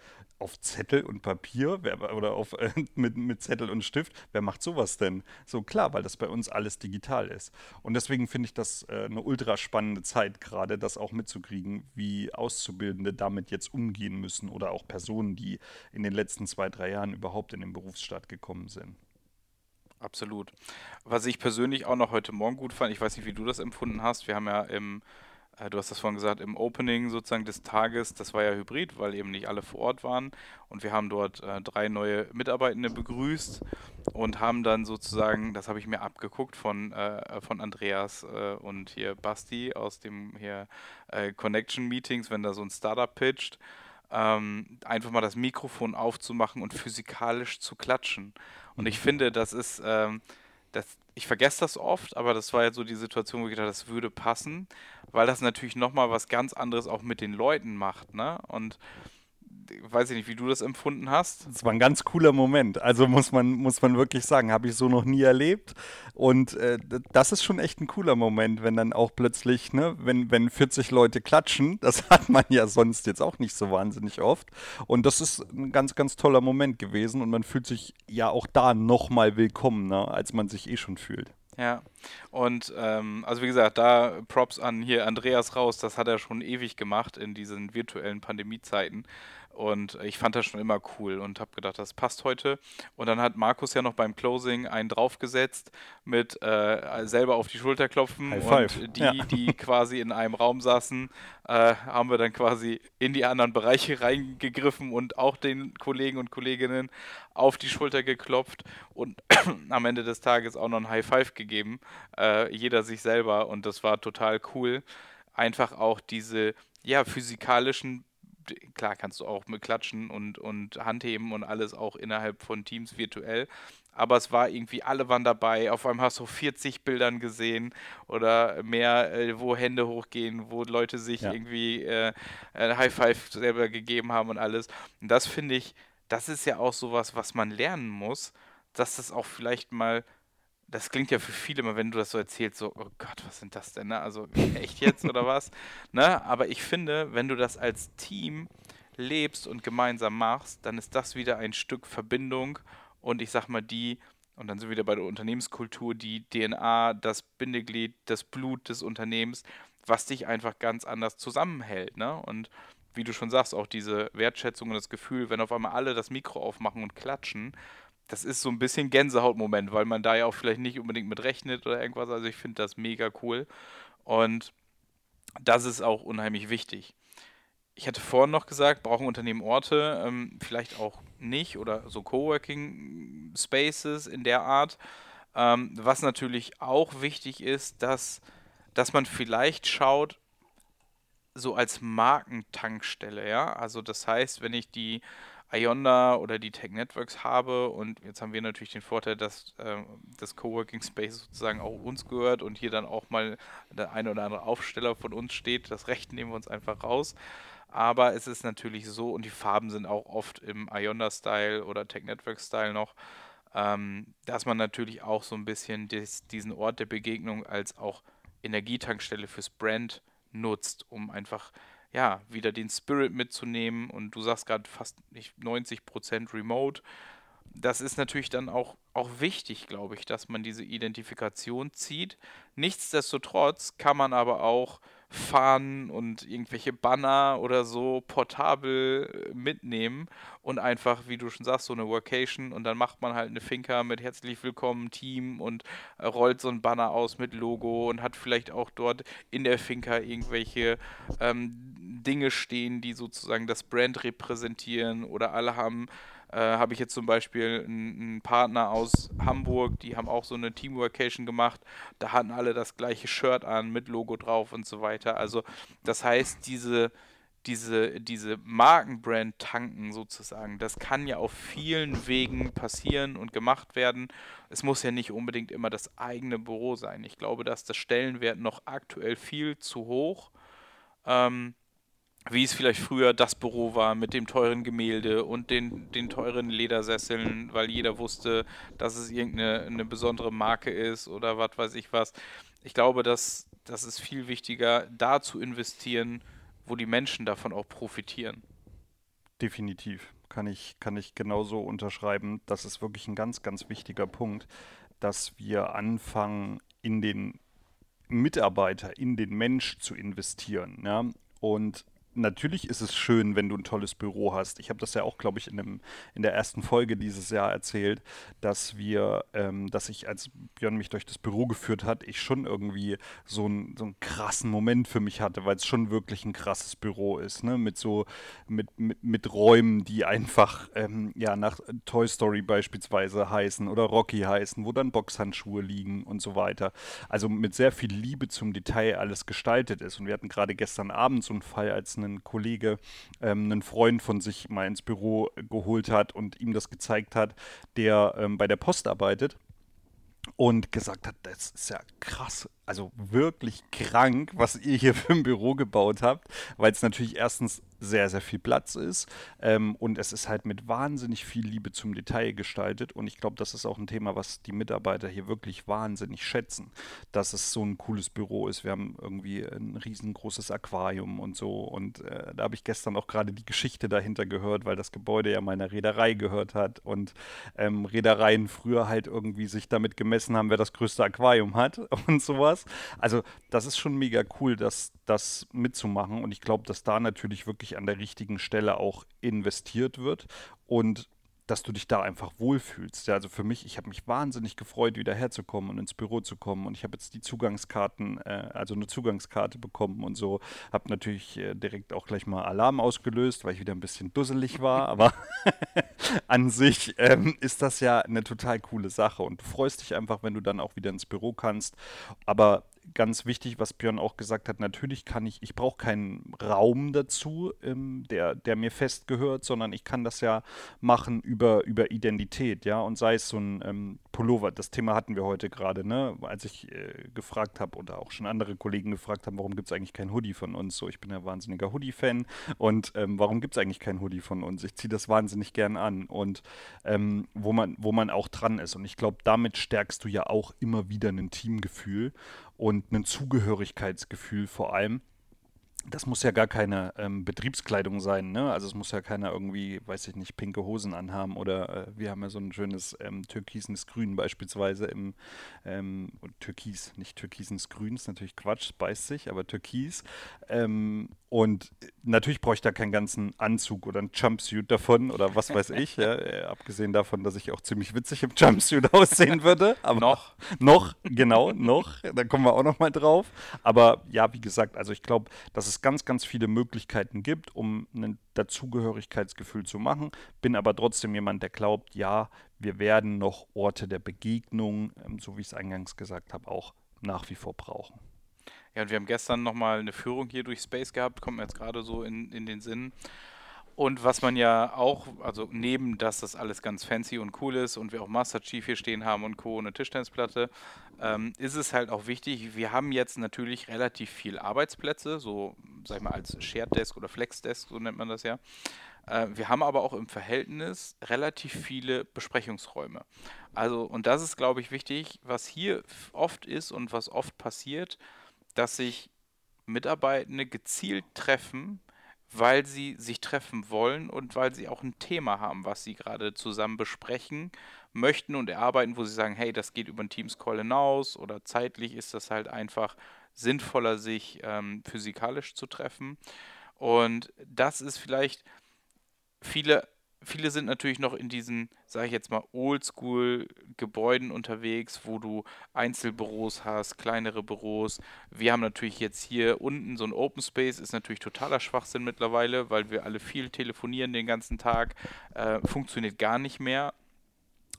Speaker 3: Auf Zettel und Papier wer, oder auf, äh, mit, mit Zettel und Stift? Wer macht sowas denn? So klar, weil das bei uns alles digital ist. Und deswegen finde ich das äh, eine ultra spannende Zeit gerade, das auch mitzukriegen, wie Auszubildende damit jetzt umgehen müssen oder auch Personen, die in den letzten zwei, drei Jahren überhaupt in den Berufsstaat gekommen sind.
Speaker 2: Absolut. Was ich persönlich auch noch heute Morgen gut fand, ich weiß nicht, wie du das empfunden hast. Wir haben ja im, du hast das vorhin gesagt, im Opening sozusagen des Tages, das war ja hybrid, weil eben nicht alle vor Ort waren. Und wir haben dort äh, drei neue Mitarbeitende begrüßt und haben dann sozusagen, das habe ich mir abgeguckt von, äh, von Andreas äh, und hier Basti aus dem hier äh, Connection Meetings, wenn da so ein Startup pitcht. Ähm, einfach mal das Mikrofon aufzumachen und physikalisch zu klatschen. Und ich finde, das ist, ähm, das, ich vergesse das oft, aber das war jetzt so die Situation, wo ich dachte, das würde passen, weil das natürlich nochmal was ganz anderes auch mit den Leuten macht, ne? Und weiß ich nicht, wie du das empfunden hast.
Speaker 3: Es war ein ganz cooler Moment. Also muss man, muss man wirklich sagen, habe ich so noch nie erlebt. Und äh, das ist schon echt ein cooler Moment, wenn dann auch plötzlich, ne, wenn, wenn 40 Leute klatschen, das hat man ja sonst jetzt auch nicht so wahnsinnig oft. Und das ist ein ganz, ganz toller Moment gewesen und man fühlt sich ja auch da nochmal willkommener, als man sich eh schon fühlt.
Speaker 2: Ja, und ähm, also wie gesagt, da Props an hier Andreas raus, das hat er schon ewig gemacht in diesen virtuellen Pandemiezeiten. Und ich fand das schon immer cool und habe gedacht, das passt heute. Und dann hat Markus ja noch beim Closing einen draufgesetzt mit äh, selber auf die Schulter klopfen. Und die,
Speaker 3: Ja.
Speaker 2: die quasi in einem Raum saßen, äh, haben wir dann quasi in die anderen Bereiche reingegriffen und auch den Kollegen und Kolleginnen auf die Schulter geklopft und am Ende des Tages auch noch ein High Five gegeben. Äh, jeder sich selber und das war total cool. Einfach auch diese ja, physikalischen klar kannst du auch mit Klatschen und, und Handheben und alles auch innerhalb von Teams virtuell. Aber es war irgendwie, alle waren dabei. Auf einmal hast du 40 Bildern gesehen oder mehr, äh, wo Hände hochgehen, wo Leute sich
Speaker 3: Ja.
Speaker 2: irgendwie äh, ein High Five selber gegeben haben und alles. Und das finde ich, das ist ja auch sowas, was man lernen muss, dass das auch vielleicht mal das klingt ja für viele immer, wenn du das so erzählst, so, oh Gott, was sind das denn, ne? Also echt jetzt oder was? Ne? Aber ich finde, wenn du das als Team lebst und gemeinsam machst, dann ist das wieder ein Stück Verbindung und ich sag mal die, und dann sind wir wieder bei der Unternehmenskultur, die DNA, das Bindeglied, das Blut des Unternehmens, was dich einfach ganz anders zusammenhält, ne? Und wie du schon sagst, auch diese Wertschätzung und das Gefühl, wenn auf einmal alle das Mikro aufmachen und klatschen, das ist so ein bisschen Gänsehautmoment, weil man da ja auch vielleicht nicht unbedingt mit rechnet oder irgendwas. Also ich finde das mega cool. Und das ist auch unheimlich wichtig. Ich hatte vorhin noch gesagt, brauchen Unternehmen Orte, ähm, vielleicht auch nicht oder so Coworking Spaces in der Art. Ähm, was natürlich auch wichtig ist, dass, dass man vielleicht schaut, so als Markentankstelle, ja. Also das heißt, wenn ich die Ionda oder die Tech Networks habe und jetzt haben wir natürlich den Vorteil, dass äh, das Coworking Space sozusagen auch uns gehört und hier dann auch mal der eine oder andere Aufsteller von uns steht. Das Recht nehmen wir uns einfach raus. Aber es ist natürlich so und die Farben sind auch oft im Ionda-Style oder Tech Network-Style noch, ähm, dass man natürlich auch so ein bisschen des, diesen Ort der Begegnung als auch Energietankstelle fürs Brand nutzt, um einfach ja, wieder den Spirit mitzunehmen und du sagst gerade fast nicht 90% remote. Das ist natürlich dann auch, auch wichtig, glaube ich, dass man diese Identifikation zieht. Nichtsdestotrotz kann man aber auch Fahnen und irgendwelche Banner oder so portabel äh, mitnehmen und einfach, wie du schon sagst, so eine Workation und dann macht man halt eine Finca mit herzlich willkommen Team und äh, rollt so ein Banner aus mit Logo und hat vielleicht auch dort in der Finca irgendwelche ähm, Dinge stehen, die sozusagen das Brand repräsentieren oder alle haben äh, habe ich jetzt zum Beispiel einen Partner aus Hamburg, die haben auch so eine Teamworkation gemacht. Da hatten alle das gleiche Shirt an mit Logo drauf und so weiter. Also das heißt, diese, diese, diese Markenbrand tanken sozusagen, das kann ja auf vielen Wegen passieren und gemacht werden. Es muss ja nicht unbedingt immer das eigene Büro sein. Ich glaube, dass der Stellenwert noch aktuell viel zu hoch. Ähm, wie es vielleicht früher das Büro war mit dem teuren Gemälde und den, den teuren Ledersesseln, weil jeder wusste, dass es irgendeine eine besondere Marke ist oder was weiß ich was. Ich glaube, dass das ist viel wichtiger, da zu investieren, wo die Menschen davon auch profitieren.
Speaker 3: Definitiv. Kann ich, kann ich genauso unterschreiben. Das ist wirklich ein ganz, ganz wichtiger Punkt, dass wir anfangen, in den Mitarbeiter, in den Mensch zu investieren. Ja? Und natürlich ist es schön, wenn du ein tolles Büro hast. Ich habe das ja auch, glaube ich, in, dem, in der ersten Folge dieses Jahr erzählt, dass wir, ähm, dass ich, als Björn mich durch das Büro geführt hat, ich schon irgendwie so, ein, so einen krassen Moment für mich hatte, weil es schon wirklich ein krasses Büro ist, ne? Mit so, mit, mit, mit Räumen, die einfach ähm, ja nach Toy Story beispielsweise heißen oder Rocky heißen, wo dann Boxhandschuhe liegen und so weiter. Also mit sehr viel Liebe zum Detail alles gestaltet ist. Und wir hatten gerade gestern Abend so einen Fall, als ein Kollege ähm, einen Freund von sich mal ins Büro geholt hat und ihm das gezeigt hat, der ähm, bei der Post arbeitet und gesagt hat, das ist ja krass, also wirklich krank, was ihr hier für ein Büro gebaut habt, weil es natürlich erstens sehr, sehr viel Platz ist. Ähm, und es ist halt mit wahnsinnig viel Liebe zum Detail gestaltet. Und ich glaube, das ist auch ein Thema, was die Mitarbeiter hier wirklich wahnsinnig schätzen, dass es so ein cooles Büro ist. Wir haben irgendwie ein riesengroßes Aquarium und so. Und äh, da habe ich gestern auch gerade die Geschichte dahinter gehört, weil das Gebäude ja meiner Reederei gehört hat. Und ähm, Reedereien früher halt irgendwie sich damit gemessen haben, wer das größte Aquarium hat und sowas. Also das ist schon mega cool, das, das mitzumachen. Und ich glaube, dass da natürlich wirklich an der richtigen Stelle auch investiert wird und dass du dich da einfach wohlfühlst. Ja, also für mich, ich habe mich wahnsinnig gefreut, wieder herzukommen und ins Büro zu kommen. Und ich habe jetzt die Zugangskarten, äh, also eine Zugangskarte bekommen und so. Habe natürlich äh, direkt auch gleich mal Alarm ausgelöst, weil ich wieder ein bisschen dusselig war. Aber an sich ähm, ist das ja eine total coole Sache. Und du freust dich einfach, wenn du dann auch wieder ins Büro kannst. Aber ganz wichtig, was Björn auch gesagt hat, natürlich kann ich, ich brauche keinen Raum dazu, ähm, der, der mir fest gehört, sondern ich kann das ja machen über, über Identität, ja, und sei es so ein ähm, Pullover, das Thema hatten wir heute gerade, ne, als ich äh, gefragt habe oder auch schon andere Kollegen gefragt haben, warum gibt es eigentlich kein Hoodie von uns, so, ich bin ja wahnsinniger Hoodie-Fan. Und ähm, warum gibt es eigentlich kein Hoodie von uns, ich ziehe das wahnsinnig gern an. Und ähm, wo, man, wo man auch dran ist. Und ich glaube, damit stärkst du ja auch immer wieder ein Teamgefühl und ein Zugehörigkeitsgefühl vor allem das muss ja gar keine ähm, Betriebskleidung sein, ne? Also es muss ja keiner irgendwie, weiß ich nicht, pinke Hosen anhaben oder äh, wir haben ja so ein schönes ähm, türkisenes Grün beispielsweise im ähm, Türkis, nicht türkisenes Grün, ist natürlich Quatsch, beißt sich, aber Türkis. Ähm, und natürlich brauche ich da keinen ganzen Anzug oder einen Jumpsuit davon oder was weiß ich, ja, äh, abgesehen davon, dass ich auch ziemlich witzig im Jumpsuit aussehen würde. Aber
Speaker 2: noch.
Speaker 3: Noch, genau, noch. Da kommen wir auch noch mal drauf. Aber ja, wie gesagt, also ich glaube, dass es es ganz, ganz viele Möglichkeiten gibt, um ein Dazugehörigkeitsgefühl zu machen. Bin aber trotzdem jemand, der glaubt, ja, wir werden noch Orte der Begegnung, ähm, so wie ich es eingangs gesagt habe, auch nach wie vor brauchen.
Speaker 2: Ja, und wir haben gestern nochmal eine Führung hier durch Space gehabt, kommt mir jetzt gerade so in, in den Sinn. Und was man ja auch, also neben, dass das alles ganz fancy und cool ist und wir auch Master Chief hier stehen haben und Co. eine Tischtennisplatte, ähm, ist es halt auch wichtig, wir haben jetzt natürlich relativ viel Arbeitsplätze, so sag ich mal als Shared Desk oder Flex Desk, so nennt man das ja. Äh, wir haben aber auch im Verhältnis relativ viele Besprechungsräume. Also, und das ist, glaube ich, wichtig, was hier oft ist und was oft passiert, dass sich Mitarbeitende gezielt treffen, weil sie sich treffen wollen und weil sie auch ein Thema haben, was sie gerade zusammen besprechen möchten und erarbeiten, wo sie sagen, hey, das geht über einen Teams-Call hinaus oder zeitlich ist das halt einfach sinnvoller, sich ähm, physikalisch zu treffen. Und das ist vielleicht, viele viele sind natürlich noch in diesen, sage ich jetzt mal, Oldschool-Gebäuden unterwegs, wo du Einzelbüros hast, kleinere Büros. Wir haben natürlich jetzt hier unten so ein Open Space, ist natürlich totaler Schwachsinn mittlerweile, weil wir alle viel telefonieren den ganzen Tag. Äh, funktioniert gar nicht mehr.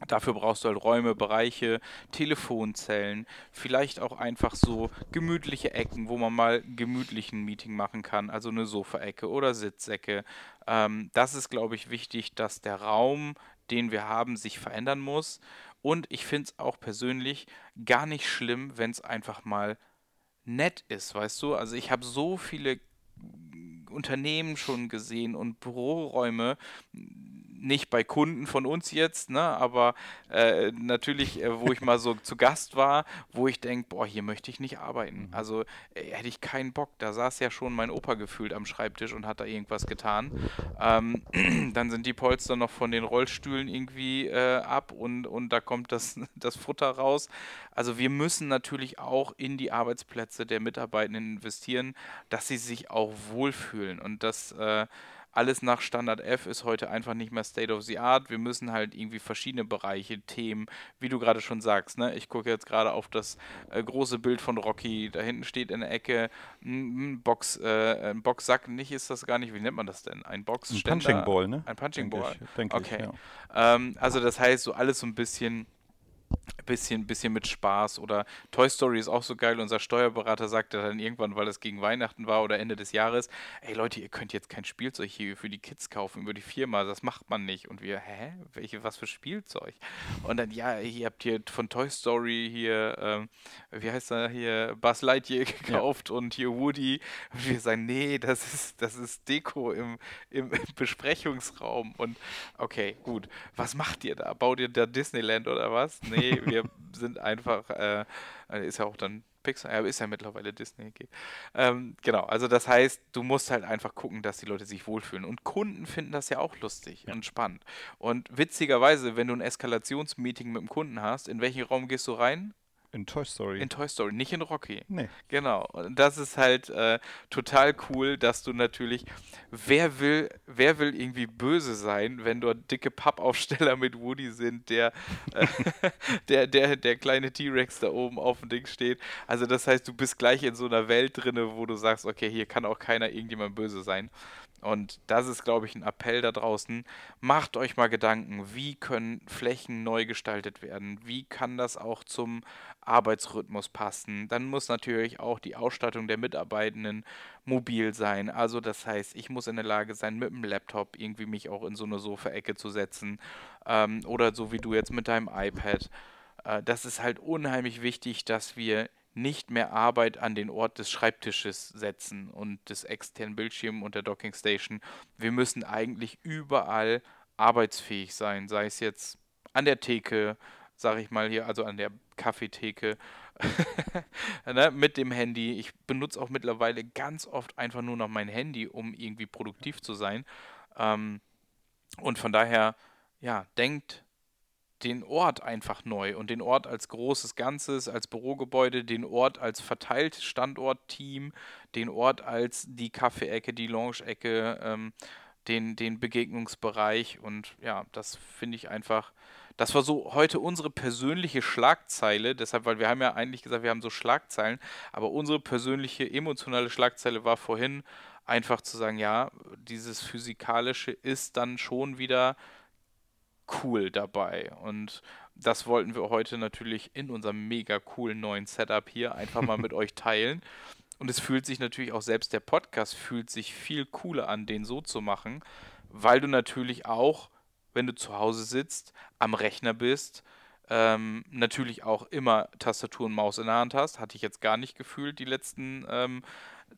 Speaker 2: Dafür brauchst du halt Räume, Bereiche, Telefonzellen, vielleicht auch einfach so gemütliche Ecken, wo man mal gemütlich ein Meeting machen kann, also eine Sofaecke oder Sitzecke. Ähm, das ist, glaube ich, wichtig, dass der Raum, den wir haben, sich verändern muss. Und ich finde es auch persönlich gar nicht schlimm, wenn es einfach mal nett ist, weißt du? Also ich habe so viele Unternehmen schon gesehen und Büroräume, nicht bei Kunden von uns jetzt, ne, aber äh, natürlich, äh, wo ich mal so zu Gast war, wo ich denke, boah, hier möchte ich nicht arbeiten. Mhm. Also äh, hätte ich keinen Bock. Da saß ja schon mein Opa gefühlt am Schreibtisch und hat da irgendwas getan. Ähm, dann sind die Polster noch von den Rollstühlen irgendwie äh, ab und, und da kommt das, das Futter raus. Also wir müssen natürlich auch in die Arbeitsplätze der Mitarbeitenden investieren, dass sie sich auch wohlfühlen und das äh, alles nach Standard F ist heute einfach nicht mehr State of the Art. Wir müssen halt irgendwie verschiedene Bereiche, Themen, wie du gerade schon sagst. Ne? Ich gucke jetzt gerade auf das äh, große Bild von Rocky. Da hinten steht in der Ecke ein, Box, äh, ein Boxsack. Nicht ist das gar nicht. Wie nennt man das denn? Ein Box.
Speaker 3: Ein Punching Ball, ne?
Speaker 2: Ein Punching Ball.
Speaker 3: Ich,
Speaker 2: okay.
Speaker 3: Ich, ja.
Speaker 2: ähm, also das heißt so alles so ein bisschen bisschen, bisschen mit Spaß. Oder Toy Story ist auch so geil. Unser Steuerberater sagte dann irgendwann, weil es gegen Weihnachten war oder Ende des Jahres, ey Leute, ihr könnt jetzt kein Spielzeug hier für die Kids kaufen über die Firma. Das macht man nicht. Und wir, hä? Welche, was für Spielzeug? Und dann, ja, ihr habt hier von Toy Story hier, ähm, wie heißt er hier, Buzz Lightyear gekauft ja. und hier Woody. Und wir sagen, nee, das ist, das ist Deko im, im, im Besprechungsraum. Und okay, gut. Was macht ihr da? Baut ihr da Disneyland oder was? Nee, wir sind einfach, äh, ist ja auch dann Pixar, ja, ist ja mittlerweile Disney. Okay. Ähm, genau, also das heißt, du musst halt einfach gucken, dass die Leute sich wohlfühlen. Und Kunden finden das ja auch lustig ja. und spannend. Und witzigerweise, wenn du ein Eskalationsmeeting mit dem Kunden hast, in welchen Raum gehst du rein?
Speaker 3: In Toy Story.
Speaker 2: In Toy Story, nicht in Rocky.
Speaker 3: Nee.
Speaker 2: Genau. Und das ist halt äh, total cool, dass du natürlich, wer will, wer will irgendwie böse sein, wenn dort dicke Pappaufsteller mit Woody sind, der, äh, der, der, der kleine T-Rex da oben auf dem Ding steht. Also das heißt, du bist gleich in so einer Welt drinne, wo du sagst, okay, hier kann auch keiner irgendjemand böse sein. Und das ist, glaube ich, ein Appell da draußen. Macht euch mal Gedanken, wie können Flächen neu gestaltet werden? Wie kann das auch zum Arbeitsrhythmus passen? Dann muss natürlich auch die Ausstattung der Mitarbeitenden mobil sein. Also das heißt, ich muss in der Lage sein, mit dem Laptop irgendwie mich auch in so eine Sofaecke zu setzen. Ähm, oder so wie du jetzt mit deinem iPad. Äh, das ist halt unheimlich wichtig, dass wir nicht mehr Arbeit an den Ort des Schreibtisches setzen und des externen Bildschirms und der Dockingstation. Wir müssen eigentlich überall arbeitsfähig sein, sei es jetzt an der Theke, sage ich mal hier, also an der Kaffeetheke, ne, mit dem Handy. Ich benutze auch mittlerweile ganz oft einfach nur noch mein Handy, um irgendwie produktiv zu sein. Ähm, und von daher, ja, denkt den Ort einfach neu und den Ort als großes Ganzes, als Bürogebäude, den Ort als verteilt Standortteam, den Ort als die Kaffeeecke, die Lounge-Ecke, ähm, den, den Begegnungsbereich. Und ja, das finde ich einfach, das war so heute unsere persönliche Schlagzeile, deshalb, weil wir haben ja eigentlich gesagt, wir haben so Schlagzeilen, aber unsere persönliche emotionale Schlagzeile war vorhin einfach zu sagen, ja, dieses Physikalische ist dann schon wieder cool dabei. Und das wollten wir heute natürlich in unserem mega coolen neuen Setup hier einfach mal mit euch teilen. Und es fühlt sich natürlich auch selbst der Podcast fühlt sich viel cooler an, den so zu machen, weil du natürlich auch, wenn du zu Hause sitzt, am Rechner bist, ähm, natürlich auch immer Tastatur und Maus in der Hand hast. Hatte ich jetzt gar nicht gefühlt die letzten ähm,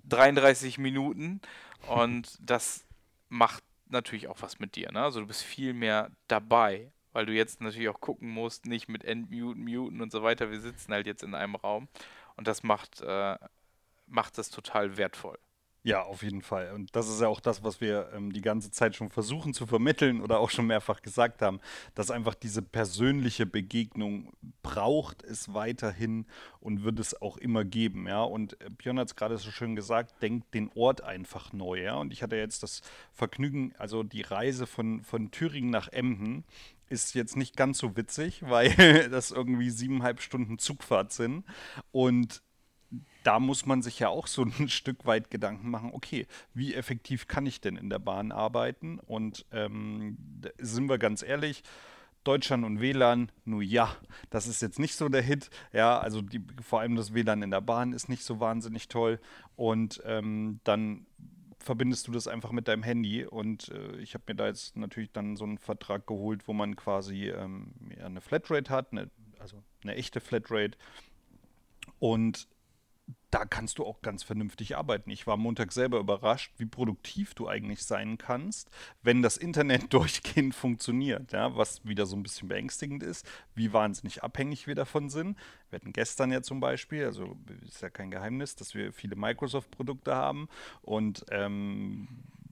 Speaker 2: 33 Minuten. Und das macht natürlich auch was mit dir. Ne? Also du bist viel mehr dabei, weil du jetzt natürlich auch gucken musst, nicht mit Endmuten, Muten und so weiter. Wir sitzen halt jetzt in einem Raum und das macht, äh, macht das total wertvoll.
Speaker 3: Ja, auf jeden Fall. Und das ist ja auch das, was wir ähm, die ganze Zeit schon versuchen zu vermitteln oder auch schon mehrfach gesagt haben, dass einfach diese persönliche Begegnung braucht es weiterhin und wird es auch immer geben. Ja, und äh, Björn hat es gerade so schön gesagt, denkt den Ort einfach neu. Ja, und ich hatte jetzt das Vergnügen, also die Reise von, von Thüringen nach Emden ist jetzt nicht ganz so witzig, weil das irgendwie siebeneinhalb Stunden Zugfahrt sind. Und da muss man sich ja auch so ein Stück weit Gedanken machen, okay, wie effektiv kann ich denn in der Bahn arbeiten? Und ähm, sind wir ganz ehrlich, Deutschland und WLAN, nur ja, das ist jetzt nicht so der Hit. Ja, also die, vor allem das WLAN in der Bahn ist nicht so wahnsinnig toll. Und ähm, dann verbindest du das einfach mit deinem Handy. Und äh, ich habe mir da jetzt natürlich dann so einen Vertrag geholt, wo man quasi ähm, eine Flatrate hat, eine, also eine echte Flatrate. Und da kannst du auch ganz vernünftig arbeiten. Ich war Montag selber überrascht, wie produktiv du eigentlich sein kannst, wenn das Internet durchgehend funktioniert. Ja, was wieder so ein bisschen beängstigend ist, wie wahnsinnig abhängig wir davon sind. Wir hatten gestern ja zum Beispiel, also ist ja kein Geheimnis, dass wir viele Microsoft-Produkte haben und ähm,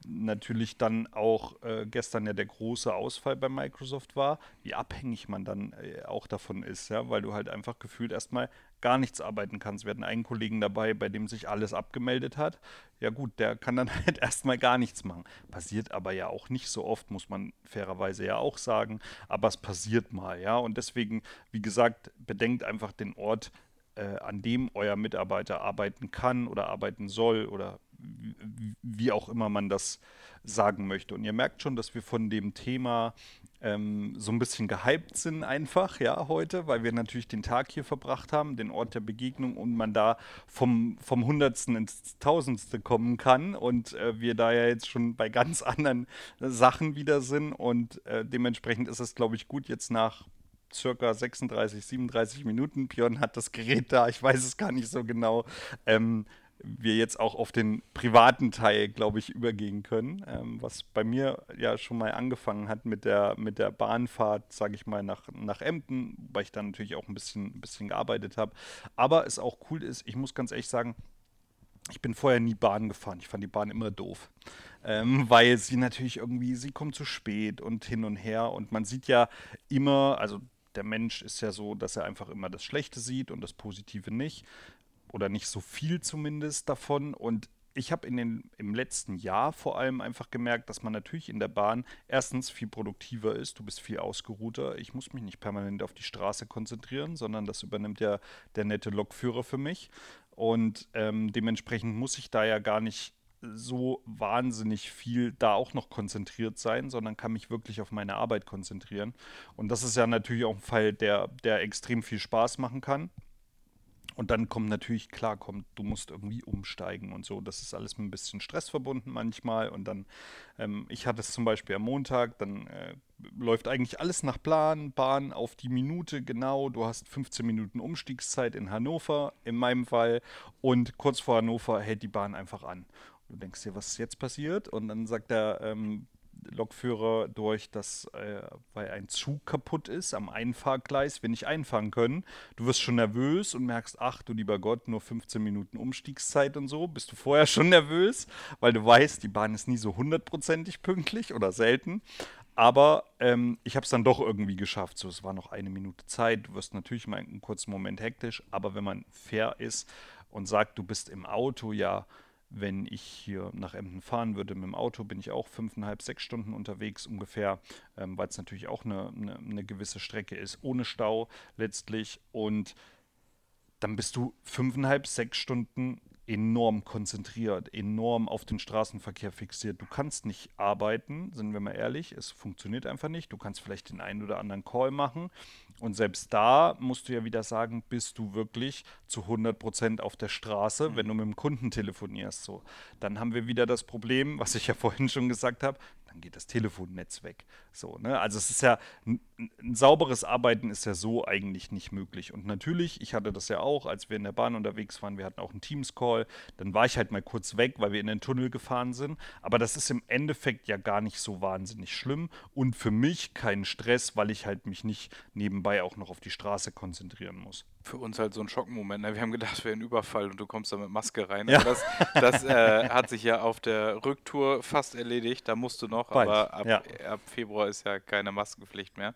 Speaker 3: natürlich dann auch äh, gestern ja der große Ausfall bei Microsoft war, wie abhängig man dann äh, auch davon ist, ja, weil du halt einfach gefühlt erstmal gar nichts arbeiten kannst. Wir hatten einen Kollegen dabei, bei dem sich alles abgemeldet hat. Ja gut, der kann dann halt erstmal gar nichts machen. Passiert aber ja auch nicht so oft, muss man fairerweise ja auch sagen, aber es passiert mal, ja, und deswegen, wie gesagt, bedenkt einfach den Ort, äh, an dem euer Mitarbeiter arbeiten kann oder arbeiten soll oder wie auch immer man das sagen möchte. Und ihr merkt schon, dass wir von dem Thema ähm, so ein bisschen gehypt sind einfach, ja, heute, weil wir natürlich den Tag hier verbracht haben, den Ort der Begegnung und man da vom, vom Hundertsten ins Tausendste kommen kann und äh, wir da ja jetzt schon bei ganz anderen Sachen wieder sind und äh, dementsprechend ist es, glaube ich, gut jetzt nach circa 36, 37 Minuten. Björn hat das Gerät da, ich weiß es gar nicht so genau. Ähm, wir jetzt auch auf den privaten Teil, glaube ich, übergehen können, ähm, was bei mir ja schon mal angefangen hat mit der, mit der Bahnfahrt, sage ich mal, nach, nach Emden, weil ich dann natürlich auch ein bisschen, ein bisschen gearbeitet habe. Aber es auch cool ist, ich muss ganz ehrlich sagen, ich bin vorher nie Bahn gefahren. Ich fand die Bahn immer doof. Ähm, weil sie natürlich irgendwie, sie kommt zu spät und hin und her. Und man sieht ja immer, also der Mensch ist ja so, dass er einfach immer das Schlechte sieht und das Positive nicht oder nicht so viel zumindest davon. Und ich habe in den, im letzten Jahr vor allem einfach gemerkt, dass man natürlich in der Bahn erstens viel produktiver ist, du bist viel ausgeruhter. Ich muss mich nicht permanent auf die Straße konzentrieren, sondern das übernimmt ja der nette Lokführer für mich. Und ähm, dementsprechend muss ich da ja gar nicht so wahnsinnig viel da auch noch konzentriert sein, sondern kann mich wirklich auf meine Arbeit konzentrieren. Und das ist ja natürlich auch ein Fall, der, der extrem viel Spaß machen kann. Und dann kommt natürlich, klar, kommt, du musst irgendwie umsteigen und so. Das ist alles mit ein bisschen Stress verbunden manchmal. Und dann, ähm, ich hatte es zum Beispiel am Montag, dann äh, läuft eigentlich alles nach Plan, Bahn auf die Minute genau. Du hast 15 Minuten Umstiegszeit in Hannover, in meinem Fall. Und kurz vor Hannover hält die Bahn einfach an. Du denkst dir, was ist jetzt passiert? Und dann sagt der ähm, Lokführer durch, dass äh, weil ein Zug kaputt ist am Einfahrgleis, wir nicht einfahren können. Du wirst schon nervös und merkst, ach du lieber Gott, nur 15 Minuten Umstiegszeit und so. Bist du vorher schon nervös, weil du weißt, die Bahn ist nie so hundertprozentig pünktlich oder selten. Aber ähm, ich habe es dann doch irgendwie geschafft. So, es war noch eine Minute Zeit. Du wirst natürlich mal einen kurzen Moment hektisch, aber wenn man fair ist und sagt, du bist im Auto ja wenn ich hier nach Emden fahren würde mit dem Auto, bin ich auch fünfeinhalb, sechs Stunden unterwegs ungefähr, ähm, weil es natürlich auch eine, eine, eine gewisse Strecke ist, ohne Stau letztlich. Und dann bist du fünfeinhalb, sechs Stunden enorm konzentriert, enorm auf den Straßenverkehr fixiert. Du kannst nicht arbeiten, sind wir mal ehrlich, es funktioniert einfach nicht. Du kannst vielleicht den einen oder anderen Call machen und selbst da musst du ja wieder sagen, bist du wirklich zu 100% auf der Straße, mhm. wenn du mit dem Kunden telefonierst. So, dann haben wir wieder das Problem, was ich ja vorhin schon gesagt habe, dann geht das Telefonnetz weg. So, ne? Also es ist ja, ein, ein, sauberes Arbeiten ist ja so eigentlich nicht möglich. Und natürlich, ich hatte das ja auch, als wir in der Bahn unterwegs waren, wir hatten auch einen Teams-Call, dann war ich halt mal kurz weg, weil wir in den Tunnel gefahren sind. Aber das ist im Endeffekt ja gar nicht so wahnsinnig schlimm und für mich kein Stress, weil ich halt mich nicht nebenbei auch noch auf die Straße konzentrieren muss
Speaker 2: für uns halt so ein Schockmoment. Ne? Wir haben gedacht, es wäre ein Überfall und du kommst da mit Maske rein. Ja. Das, das äh, hat sich ja auf der Rücktour fast erledigt. Da musst du noch, Bald. aber ab, ja. ab, Februar ist ja keine Maskenpflicht mehr.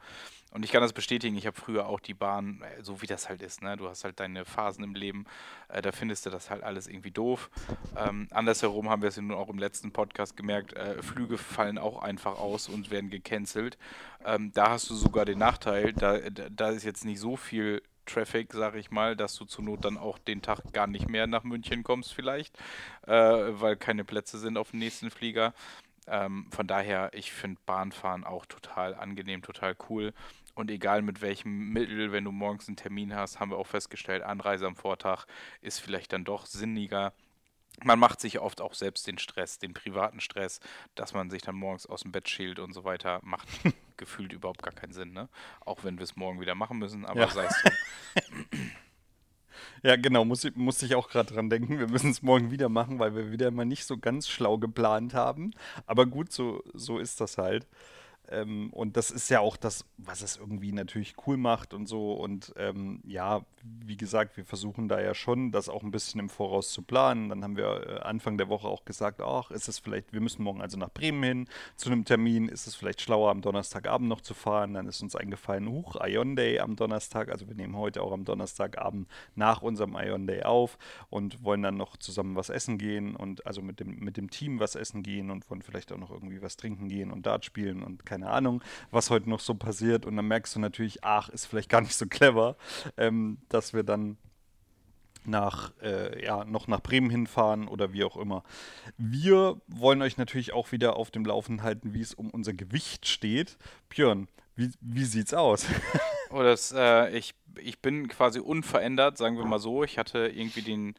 Speaker 2: Und ich kann das bestätigen, ich habe früher auch die Bahn, äh, so wie das halt ist, ne? Du hast halt deine Phasen im Leben, äh, da findest du das halt alles irgendwie doof. Ähm, andersherum haben wir es ja nun auch im letzten Podcast gemerkt, äh, Flüge fallen auch einfach aus und werden gecancelt. Ähm, da hast du sogar den Nachteil, da, da ist jetzt nicht so viel Traffic, sag ich mal, dass du zur Not dann auch den Tag gar nicht mehr nach München kommst vielleicht, äh, weil keine Plätze sind auf dem nächsten Flieger. Ähm, von daher, ich finde Bahnfahren auch total angenehm, total cool. Und egal mit welchem Mittel, wenn du morgens einen Termin hast, haben wir auch festgestellt, Anreise am Vortag ist vielleicht dann doch sinniger man macht sich oft auch selbst den Stress, den privaten Stress, dass man sich dann morgens aus dem Bett schält und so weiter, macht gefühlt überhaupt gar keinen Sinn, ne? Auch wenn wir es morgen wieder machen müssen, aber ja. sei es so.
Speaker 3: Ja, genau, muss, musste ich auch gerade dran denken. Wir müssen es morgen wieder machen, weil wir wieder mal nicht so ganz schlau geplant haben. Aber gut, so, so ist das halt. Ähm, und das ist ja auch das, was es irgendwie natürlich cool macht und so. Und ähm, ja, wie gesagt, wir versuchen da ja schon, das auch ein bisschen im Voraus zu planen. Dann haben wir äh, Anfang der Woche auch gesagt, ach, ist es vielleicht, wir müssen morgen also nach Bremen hin zu einem Termin. Ist es vielleicht schlauer, am Donnerstagabend noch zu fahren? Dann ist uns eingefallen, huch, Ion Day am Donnerstag. Also wir nehmen heute auch am Donnerstagabend nach unserem Ion Day auf und wollen dann noch zusammen was essen gehen und also mit dem, mit dem Team was essen gehen und wollen vielleicht auch noch irgendwie was trinken gehen und Dart spielen und keine keine Ahnung, was heute noch so passiert. Und dann merkst du natürlich, ach, ist vielleicht gar nicht so clever, ähm, dass wir dann nach, äh, ja, noch nach Bremen hinfahren oder wie auch immer. Wir wollen euch natürlich auch wieder auf dem Laufen halten, wie es um unser Gewicht steht. Björn, wie, wie sieht's aus?
Speaker 2: oh, das, äh, ich, ich bin quasi unverändert, sagen wir mal so. Ich hatte irgendwie den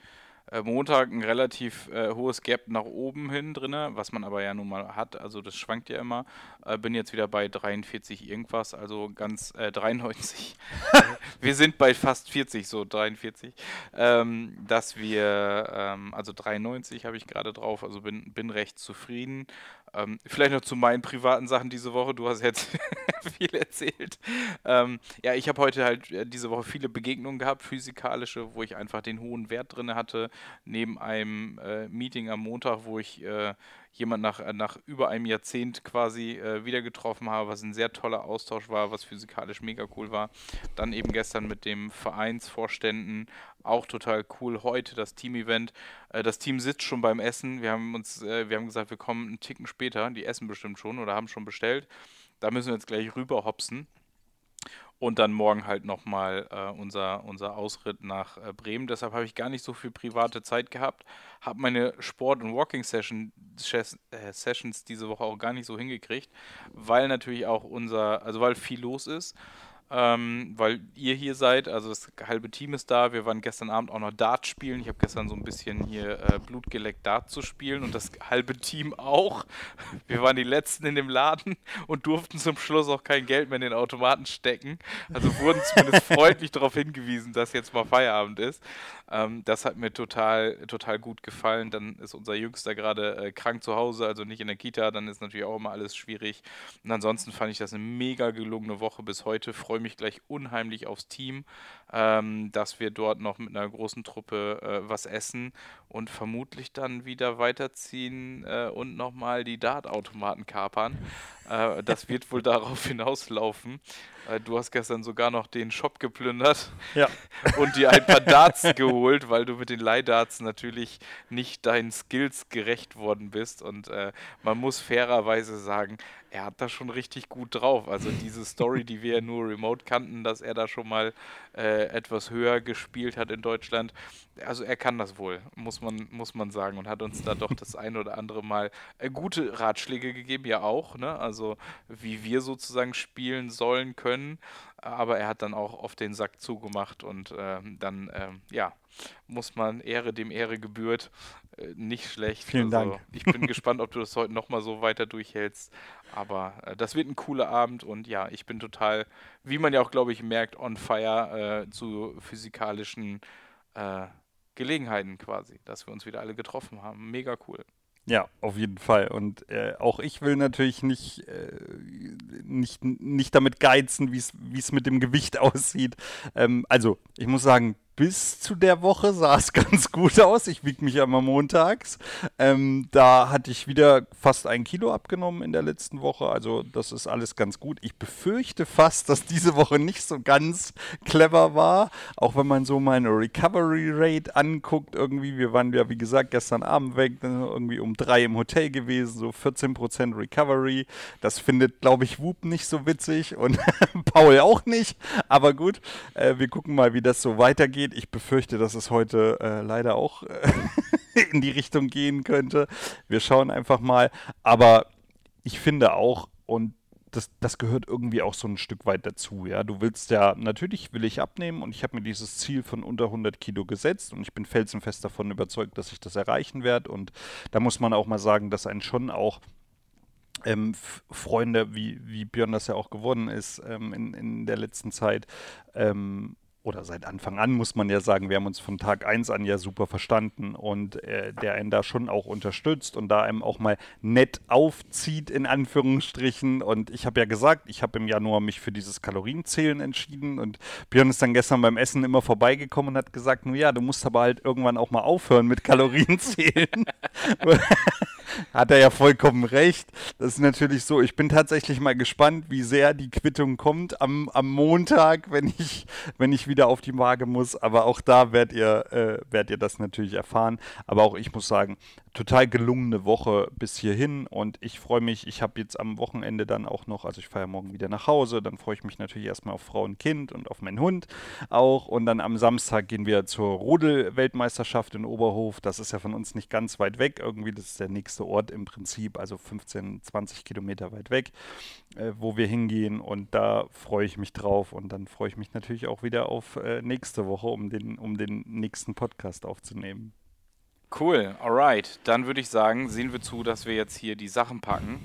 Speaker 2: Montag ein relativ äh, hohes Gap nach oben hin drin, was man aber ja nun mal hat. Also das schwankt ja immer. Äh, bin jetzt wieder bei 43 irgendwas, also ganz äh, 93. wir sind bei fast 40, so 43. Ähm, dass wir, ähm, also 93 habe ich gerade drauf, also bin, bin recht zufrieden. Ähm, vielleicht noch zu meinen privaten Sachen diese Woche. Du hast jetzt viel erzählt. Ähm, ja, ich habe heute halt äh, diese Woche viele Begegnungen gehabt, physikalische, wo ich einfach den hohen Wert drin hatte. Neben einem äh, Meeting am Montag, wo ich äh, jemand nach, äh, nach über einem Jahrzehnt quasi äh, wieder getroffen habe, was ein sehr toller Austausch war, was physikalisch mega cool war. Dann eben gestern mit dem Vereinsvorständen auch total cool. Heute das Team-Event. Äh, das Team sitzt schon beim Essen. Wir haben uns, äh, wir haben gesagt, wir kommen einen Ticken später. Die essen bestimmt schon oder haben schon bestellt. Da müssen wir jetzt gleich rüber hopsen. Und dann morgen halt nochmal äh, unser, unser Ausritt nach äh, Bremen. Deshalb habe ich gar nicht so viel private Zeit gehabt. Habe meine Sport- und Walking-Session, äh, Sessions diese Woche auch gar nicht so hingekriegt, weil natürlich auch unser, also weil viel los ist ähm, weil ihr hier seid. Also das halbe Team ist da. Wir waren gestern Abend auch noch Dart spielen. Ich habe gestern so ein bisschen hier äh, Blut geleckt, Dart zu spielen und das halbe Team auch. Wir waren die Letzten in dem Laden und durften zum Schluss auch kein Geld mehr in den Automaten stecken. Also wurden zumindest freundlich darauf hingewiesen, dass jetzt mal Feierabend ist. Ähm, das hat mir total, total gut gefallen. Dann ist unser Jüngster gerade äh, krank zu Hause, also nicht in der Kita. Dann ist natürlich auch immer alles schwierig. Und ansonsten fand ich das eine mega gelungene Woche bis heute. Freue mich gleich unheimlich aufs Team, ähm, dass wir dort noch mit einer großen Truppe äh, was essen und vermutlich dann wieder weiterziehen äh, und nochmal die Dartautomaten kapern. Äh, das wird wohl darauf hinauslaufen. Äh, du hast gestern sogar noch den Shop geplündert
Speaker 3: ja.
Speaker 2: und dir ein paar Darts geholt, weil du mit den Leihdarts natürlich nicht deinen Skills gerecht worden bist. Und äh, man muss fairerweise sagen, er hat das schon richtig gut drauf. Also diese Story, die wir ja nur remote kannten, dass er da schon mal äh, etwas höher gespielt hat in Deutschland. Also er kann das wohl, muss man, muss man sagen. Und hat uns da doch das ein oder andere Mal äh, gute Ratschläge gegeben, ja auch. Ne? Also wie wir sozusagen spielen sollen können. Aber er hat dann auch auf den Sack zugemacht und ähm, dann, ähm, ja, muss man Ehre dem Ehre gebührt. Äh, nicht schlecht.
Speaker 3: Vielen also, Dank.
Speaker 2: Ich bin gespannt, ob du das heute nochmal so weiter durchhältst. Aber äh, das wird ein cooler Abend und ja, ich bin total, wie man ja auch, glaube ich, merkt, on fire äh, zu physikalischen äh, Gelegenheiten quasi, dass wir uns wieder alle getroffen haben. Mega cool.
Speaker 3: Ja, auf jeden Fall. Und äh, auch ich will natürlich nicht, äh, nicht, nicht damit geizen, wie es mit dem Gewicht aussieht. Ähm, also, ich muss sagen, bis zu der Woche sah es ganz gut aus. Ich wiege mich immer montags. Ähm, da hatte ich wieder fast ein Kilo abgenommen in der letzten Woche. Also das ist alles ganz gut. Ich befürchte fast, dass diese Woche nicht so ganz clever war. Auch wenn man so meine Recovery Rate anguckt irgendwie. Wir waren ja, wie gesagt, gestern Abend weg. Irgendwie um drei im Hotel gewesen. So 14% Recovery. Das findet, glaube ich, Whoop nicht so witzig. Und Paul auch nicht. Aber gut, äh, wir gucken mal, wie das so weitergeht geht. Ich befürchte, dass es heute äh, leider auch äh, in die Richtung gehen könnte. Wir schauen einfach mal. Aber ich finde auch, und das, das, gehört irgendwie auch so ein Stück weit dazu. Ja, du willst ja, natürlich will ich abnehmen und ich habe mir dieses Ziel von unter 100 Kilo gesetzt und ich bin felsenfest davon überzeugt, dass ich das erreichen werde. Und da muss man auch mal sagen, dass ein schon auch ähm, Freunde, wie, wie Björn das ja auch geworden ist ähm, in, in der letzten Zeit, ähm, oder seit Anfang an muss man ja sagen, wir haben uns von Tag 1 an ja super verstanden und äh, der einen da schon auch unterstützt und da einem auch mal nett aufzieht, in Anführungsstrichen. Und ich habe ja gesagt, ich habe im Januar mich für dieses Kalorienzählen entschieden und Björn ist dann gestern beim Essen immer vorbeigekommen und hat gesagt, nun ja, du musst aber halt irgendwann auch mal aufhören mit Kalorienzählen. hat er ja vollkommen recht. Das ist natürlich so. Ich bin tatsächlich mal gespannt, wie sehr die Quittung kommt am, am Montag, wenn ich, wenn ich wieder auf die Waage muss. Aber auch da werdet ihr, äh, werdet ihr das natürlich erfahren. Aber auch ich muss sagen, total gelungene Woche bis hierhin und ich freue mich, ich habe jetzt am Wochenende dann auch noch, also ich fahre morgen wieder nach Hause, dann freue ich mich natürlich erstmal auf Frau und Kind und auf meinen Hund auch und dann am Samstag gehen wir zur Rodel-Weltmeisterschaft in Oberhof, das ist ja von uns nicht ganz weit weg, irgendwie das ist der nächste Ort im Prinzip, also 15, 20 Kilometer weit weg, äh, wo wir hingehen und da freue ich mich drauf und dann freue ich mich natürlich auch wieder auf äh, nächste Woche, um den, um den nächsten Podcast aufzunehmen.
Speaker 2: Cool, alright. Dann würde ich sagen, sehen wir zu, dass wir jetzt hier die Sachen packen,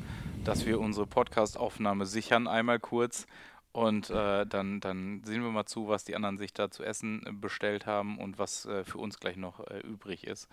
Speaker 2: dass wir unsere Podcast-Aufnahme sichern, einmal kurz. Und äh, dann, dann sehen wir mal zu, was die anderen sich da zu essen äh, bestellt haben und was äh, für uns gleich noch äh, übrig ist.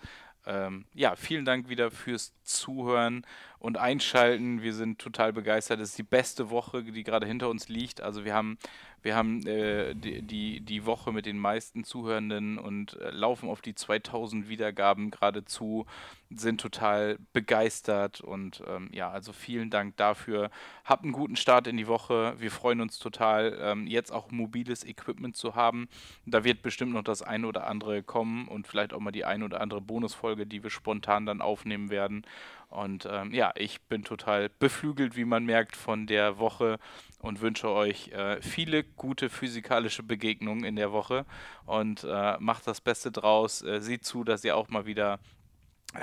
Speaker 2: Ähm, ja, vielen Dank wieder fürs Zuhören und Einschalten. Wir sind total begeistert. Es ist die beste Woche, die gerade hinter uns liegt. Also wir haben wir haben äh, die, die, die, Woche mit den meisten Zuhörenden und äh, laufen auf die 2000 Wiedergaben geradezu, sind total begeistert und ähm, ja, also vielen Dank dafür. Habt einen guten Start in die Woche. Wir freuen uns total, ähm, jetzt auch mobiles Equipment zu haben. Da wird bestimmt noch das eine oder andere kommen und vielleicht auch mal die eine oder andere Bonusfolge, die wir spontan dann aufnehmen werden. Und ähm, ja, ich bin total beflügelt, wie man merkt, von der Woche und wünsche euch äh, viele gute physikalische Begegnungen in der Woche und äh, macht das Beste draus. Äh, seht zu, dass ihr auch mal wieder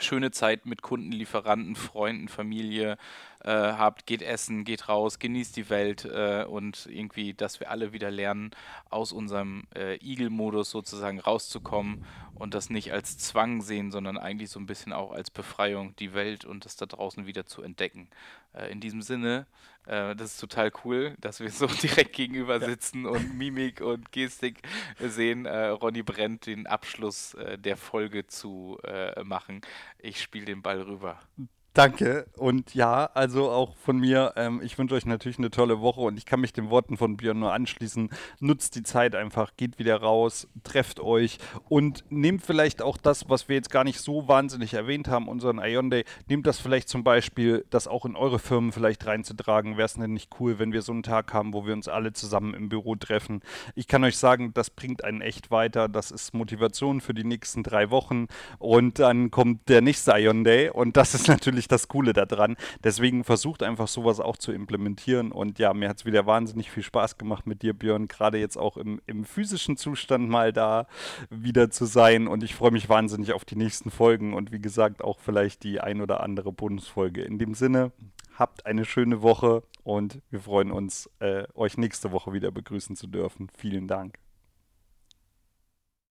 Speaker 2: schöne Zeit mit Kunden, Lieferanten, Freunden, Familie äh, habt, geht essen, geht raus, genießt die Welt äh, und irgendwie, dass wir alle wieder lernen, aus unserem äh, Igel-Modus sozusagen rauszukommen und das nicht als Zwang sehen, sondern eigentlich so ein bisschen auch als Befreiung, die Welt und das da draußen wieder zu entdecken. Äh, in diesem Sinne, äh, das ist total cool, dass wir so direkt gegenüber sitzen ja. und Mimik und Gestik sehen. Äh, Ronny brennt den Abschluss der Folge zu machen. Ich spiele den Ball rüber.
Speaker 3: Danke. Und ja, also auch von mir, ähm, ich wünsche euch natürlich eine tolle Woche und ich kann mich den Worten von Björn nur anschließen. Nutzt die Zeit einfach, geht wieder raus, trefft euch und nehmt vielleicht auch das, was wir jetzt gar nicht so wahnsinnig erwähnt haben, unseren Ion Day, nehmt das vielleicht zum Beispiel, das auch in eure Firmen vielleicht reinzutragen. Wäre es denn nicht cool, wenn wir so einen Tag haben, wo wir uns alle zusammen im Büro treffen? Ich kann euch sagen, das bringt einen echt weiter. Das ist Motivation für die nächsten drei Wochen und dann kommt der nächste Ion Day und das ist natürlich das Coole daran. Deswegen versucht einfach sowas auch zu implementieren. Und ja, mir hat es wieder wahnsinnig viel Spaß gemacht mit dir, Björn, gerade jetzt auch im, im physischen Zustand mal da wieder zu sein. Und ich freue mich wahnsinnig auf die nächsten Folgen und wie gesagt auch vielleicht die ein oder andere Bonusfolge. In dem Sinne, habt eine schöne Woche und wir freuen uns, äh, euch nächste Woche wieder begrüßen zu dürfen. Vielen Dank.